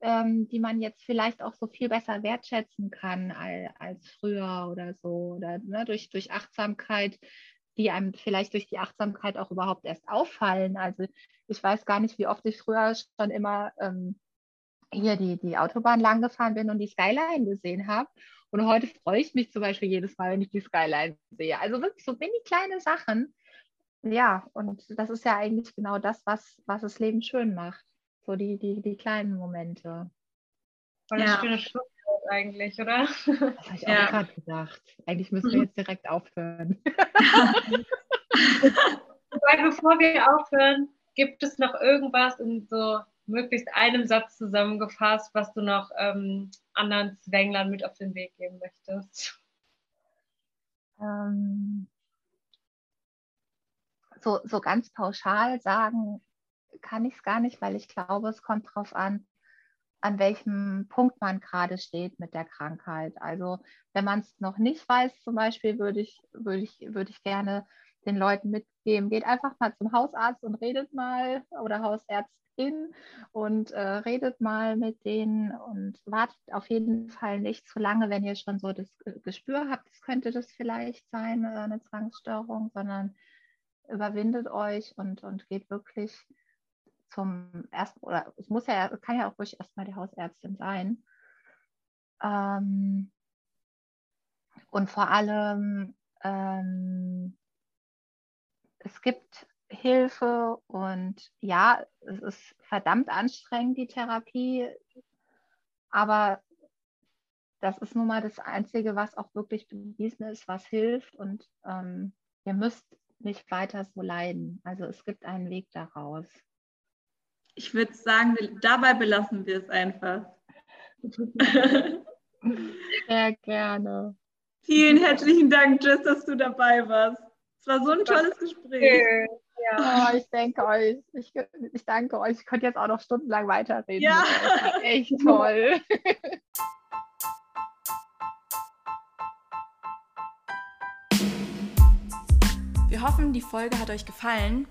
ähm, die man jetzt vielleicht auch so viel besser wertschätzen kann als, als früher oder so. Oder ne, durch, durch Achtsamkeit, die einem vielleicht durch die Achtsamkeit auch überhaupt erst auffallen. Also ich weiß gar nicht, wie oft ich früher schon immer ähm, hier die, die Autobahn lang gefahren bin und die Skyline gesehen habe. Und heute freue ich mich zum Beispiel jedes Mal, wenn ich die Skyline sehe. Also wirklich so mini kleine Sachen. Ja, und das ist ja eigentlich genau das, was, was das Leben schön macht. So die, die, die kleinen Momente. Voll ja. schöne Schlusswort eigentlich, oder? Das habe ich ja. auch gerade gedacht. Eigentlich müssen wir jetzt direkt aufhören. Weil bevor wir aufhören, gibt es noch irgendwas in so möglichst einem Satz zusammengefasst, was du noch ähm, anderen Zwänglern mit auf den Weg geben möchtest? Ähm, so, so ganz pauschal sagen kann ich es gar nicht, weil ich glaube, es kommt darauf an, an welchem Punkt man gerade steht mit der Krankheit. Also wenn man es noch nicht weiß, zum Beispiel, würde ich, würde ich, würde ich gerne den Leuten mitgeben, geht einfach mal zum Hausarzt und redet mal oder Hausärztin und äh, redet mal mit denen und wartet auf jeden Fall nicht zu lange, wenn ihr schon so das Gespür habt, es könnte das vielleicht sein, äh, eine Zwangsstörung, sondern überwindet euch und, und geht wirklich zum ersten, oder es muss ja, kann ja auch ruhig erstmal die Hausärztin sein. Ähm, und vor allem ähm, es gibt Hilfe und ja, es ist verdammt anstrengend, die Therapie, aber das ist nun mal das Einzige, was auch wirklich bewiesen ist, was hilft und ähm, ihr müsst nicht weiter so leiden. Also es gibt einen Weg daraus. Ich würde sagen, dabei belassen wir es einfach. Sehr gerne. Vielen herzlichen Dank, Jess, dass du dabei warst. Es war so ein tolles Gespräch. Ja, oh, ich denke euch, ich, ich danke euch. Ich könnte jetzt auch noch stundenlang weiterreden. Ja. Echt toll. Wir hoffen, die Folge hat euch gefallen.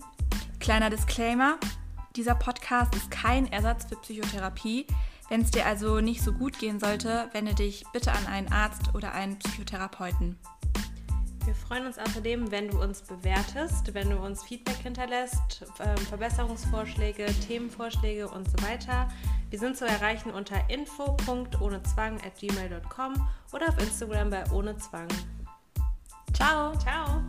Kleiner Disclaimer: Dieser Podcast ist kein Ersatz für Psychotherapie. Wenn es dir also nicht so gut gehen sollte, wende dich bitte an einen Arzt oder einen Psychotherapeuten. Wir freuen uns außerdem, wenn du uns bewertest, wenn du uns Feedback hinterlässt, ähm, Verbesserungsvorschläge, Themenvorschläge und so weiter. Wir sind zu erreichen unter info.ohnezwang@gmail.com oder auf Instagram bei ohne Zwang. Ciao. Ciao.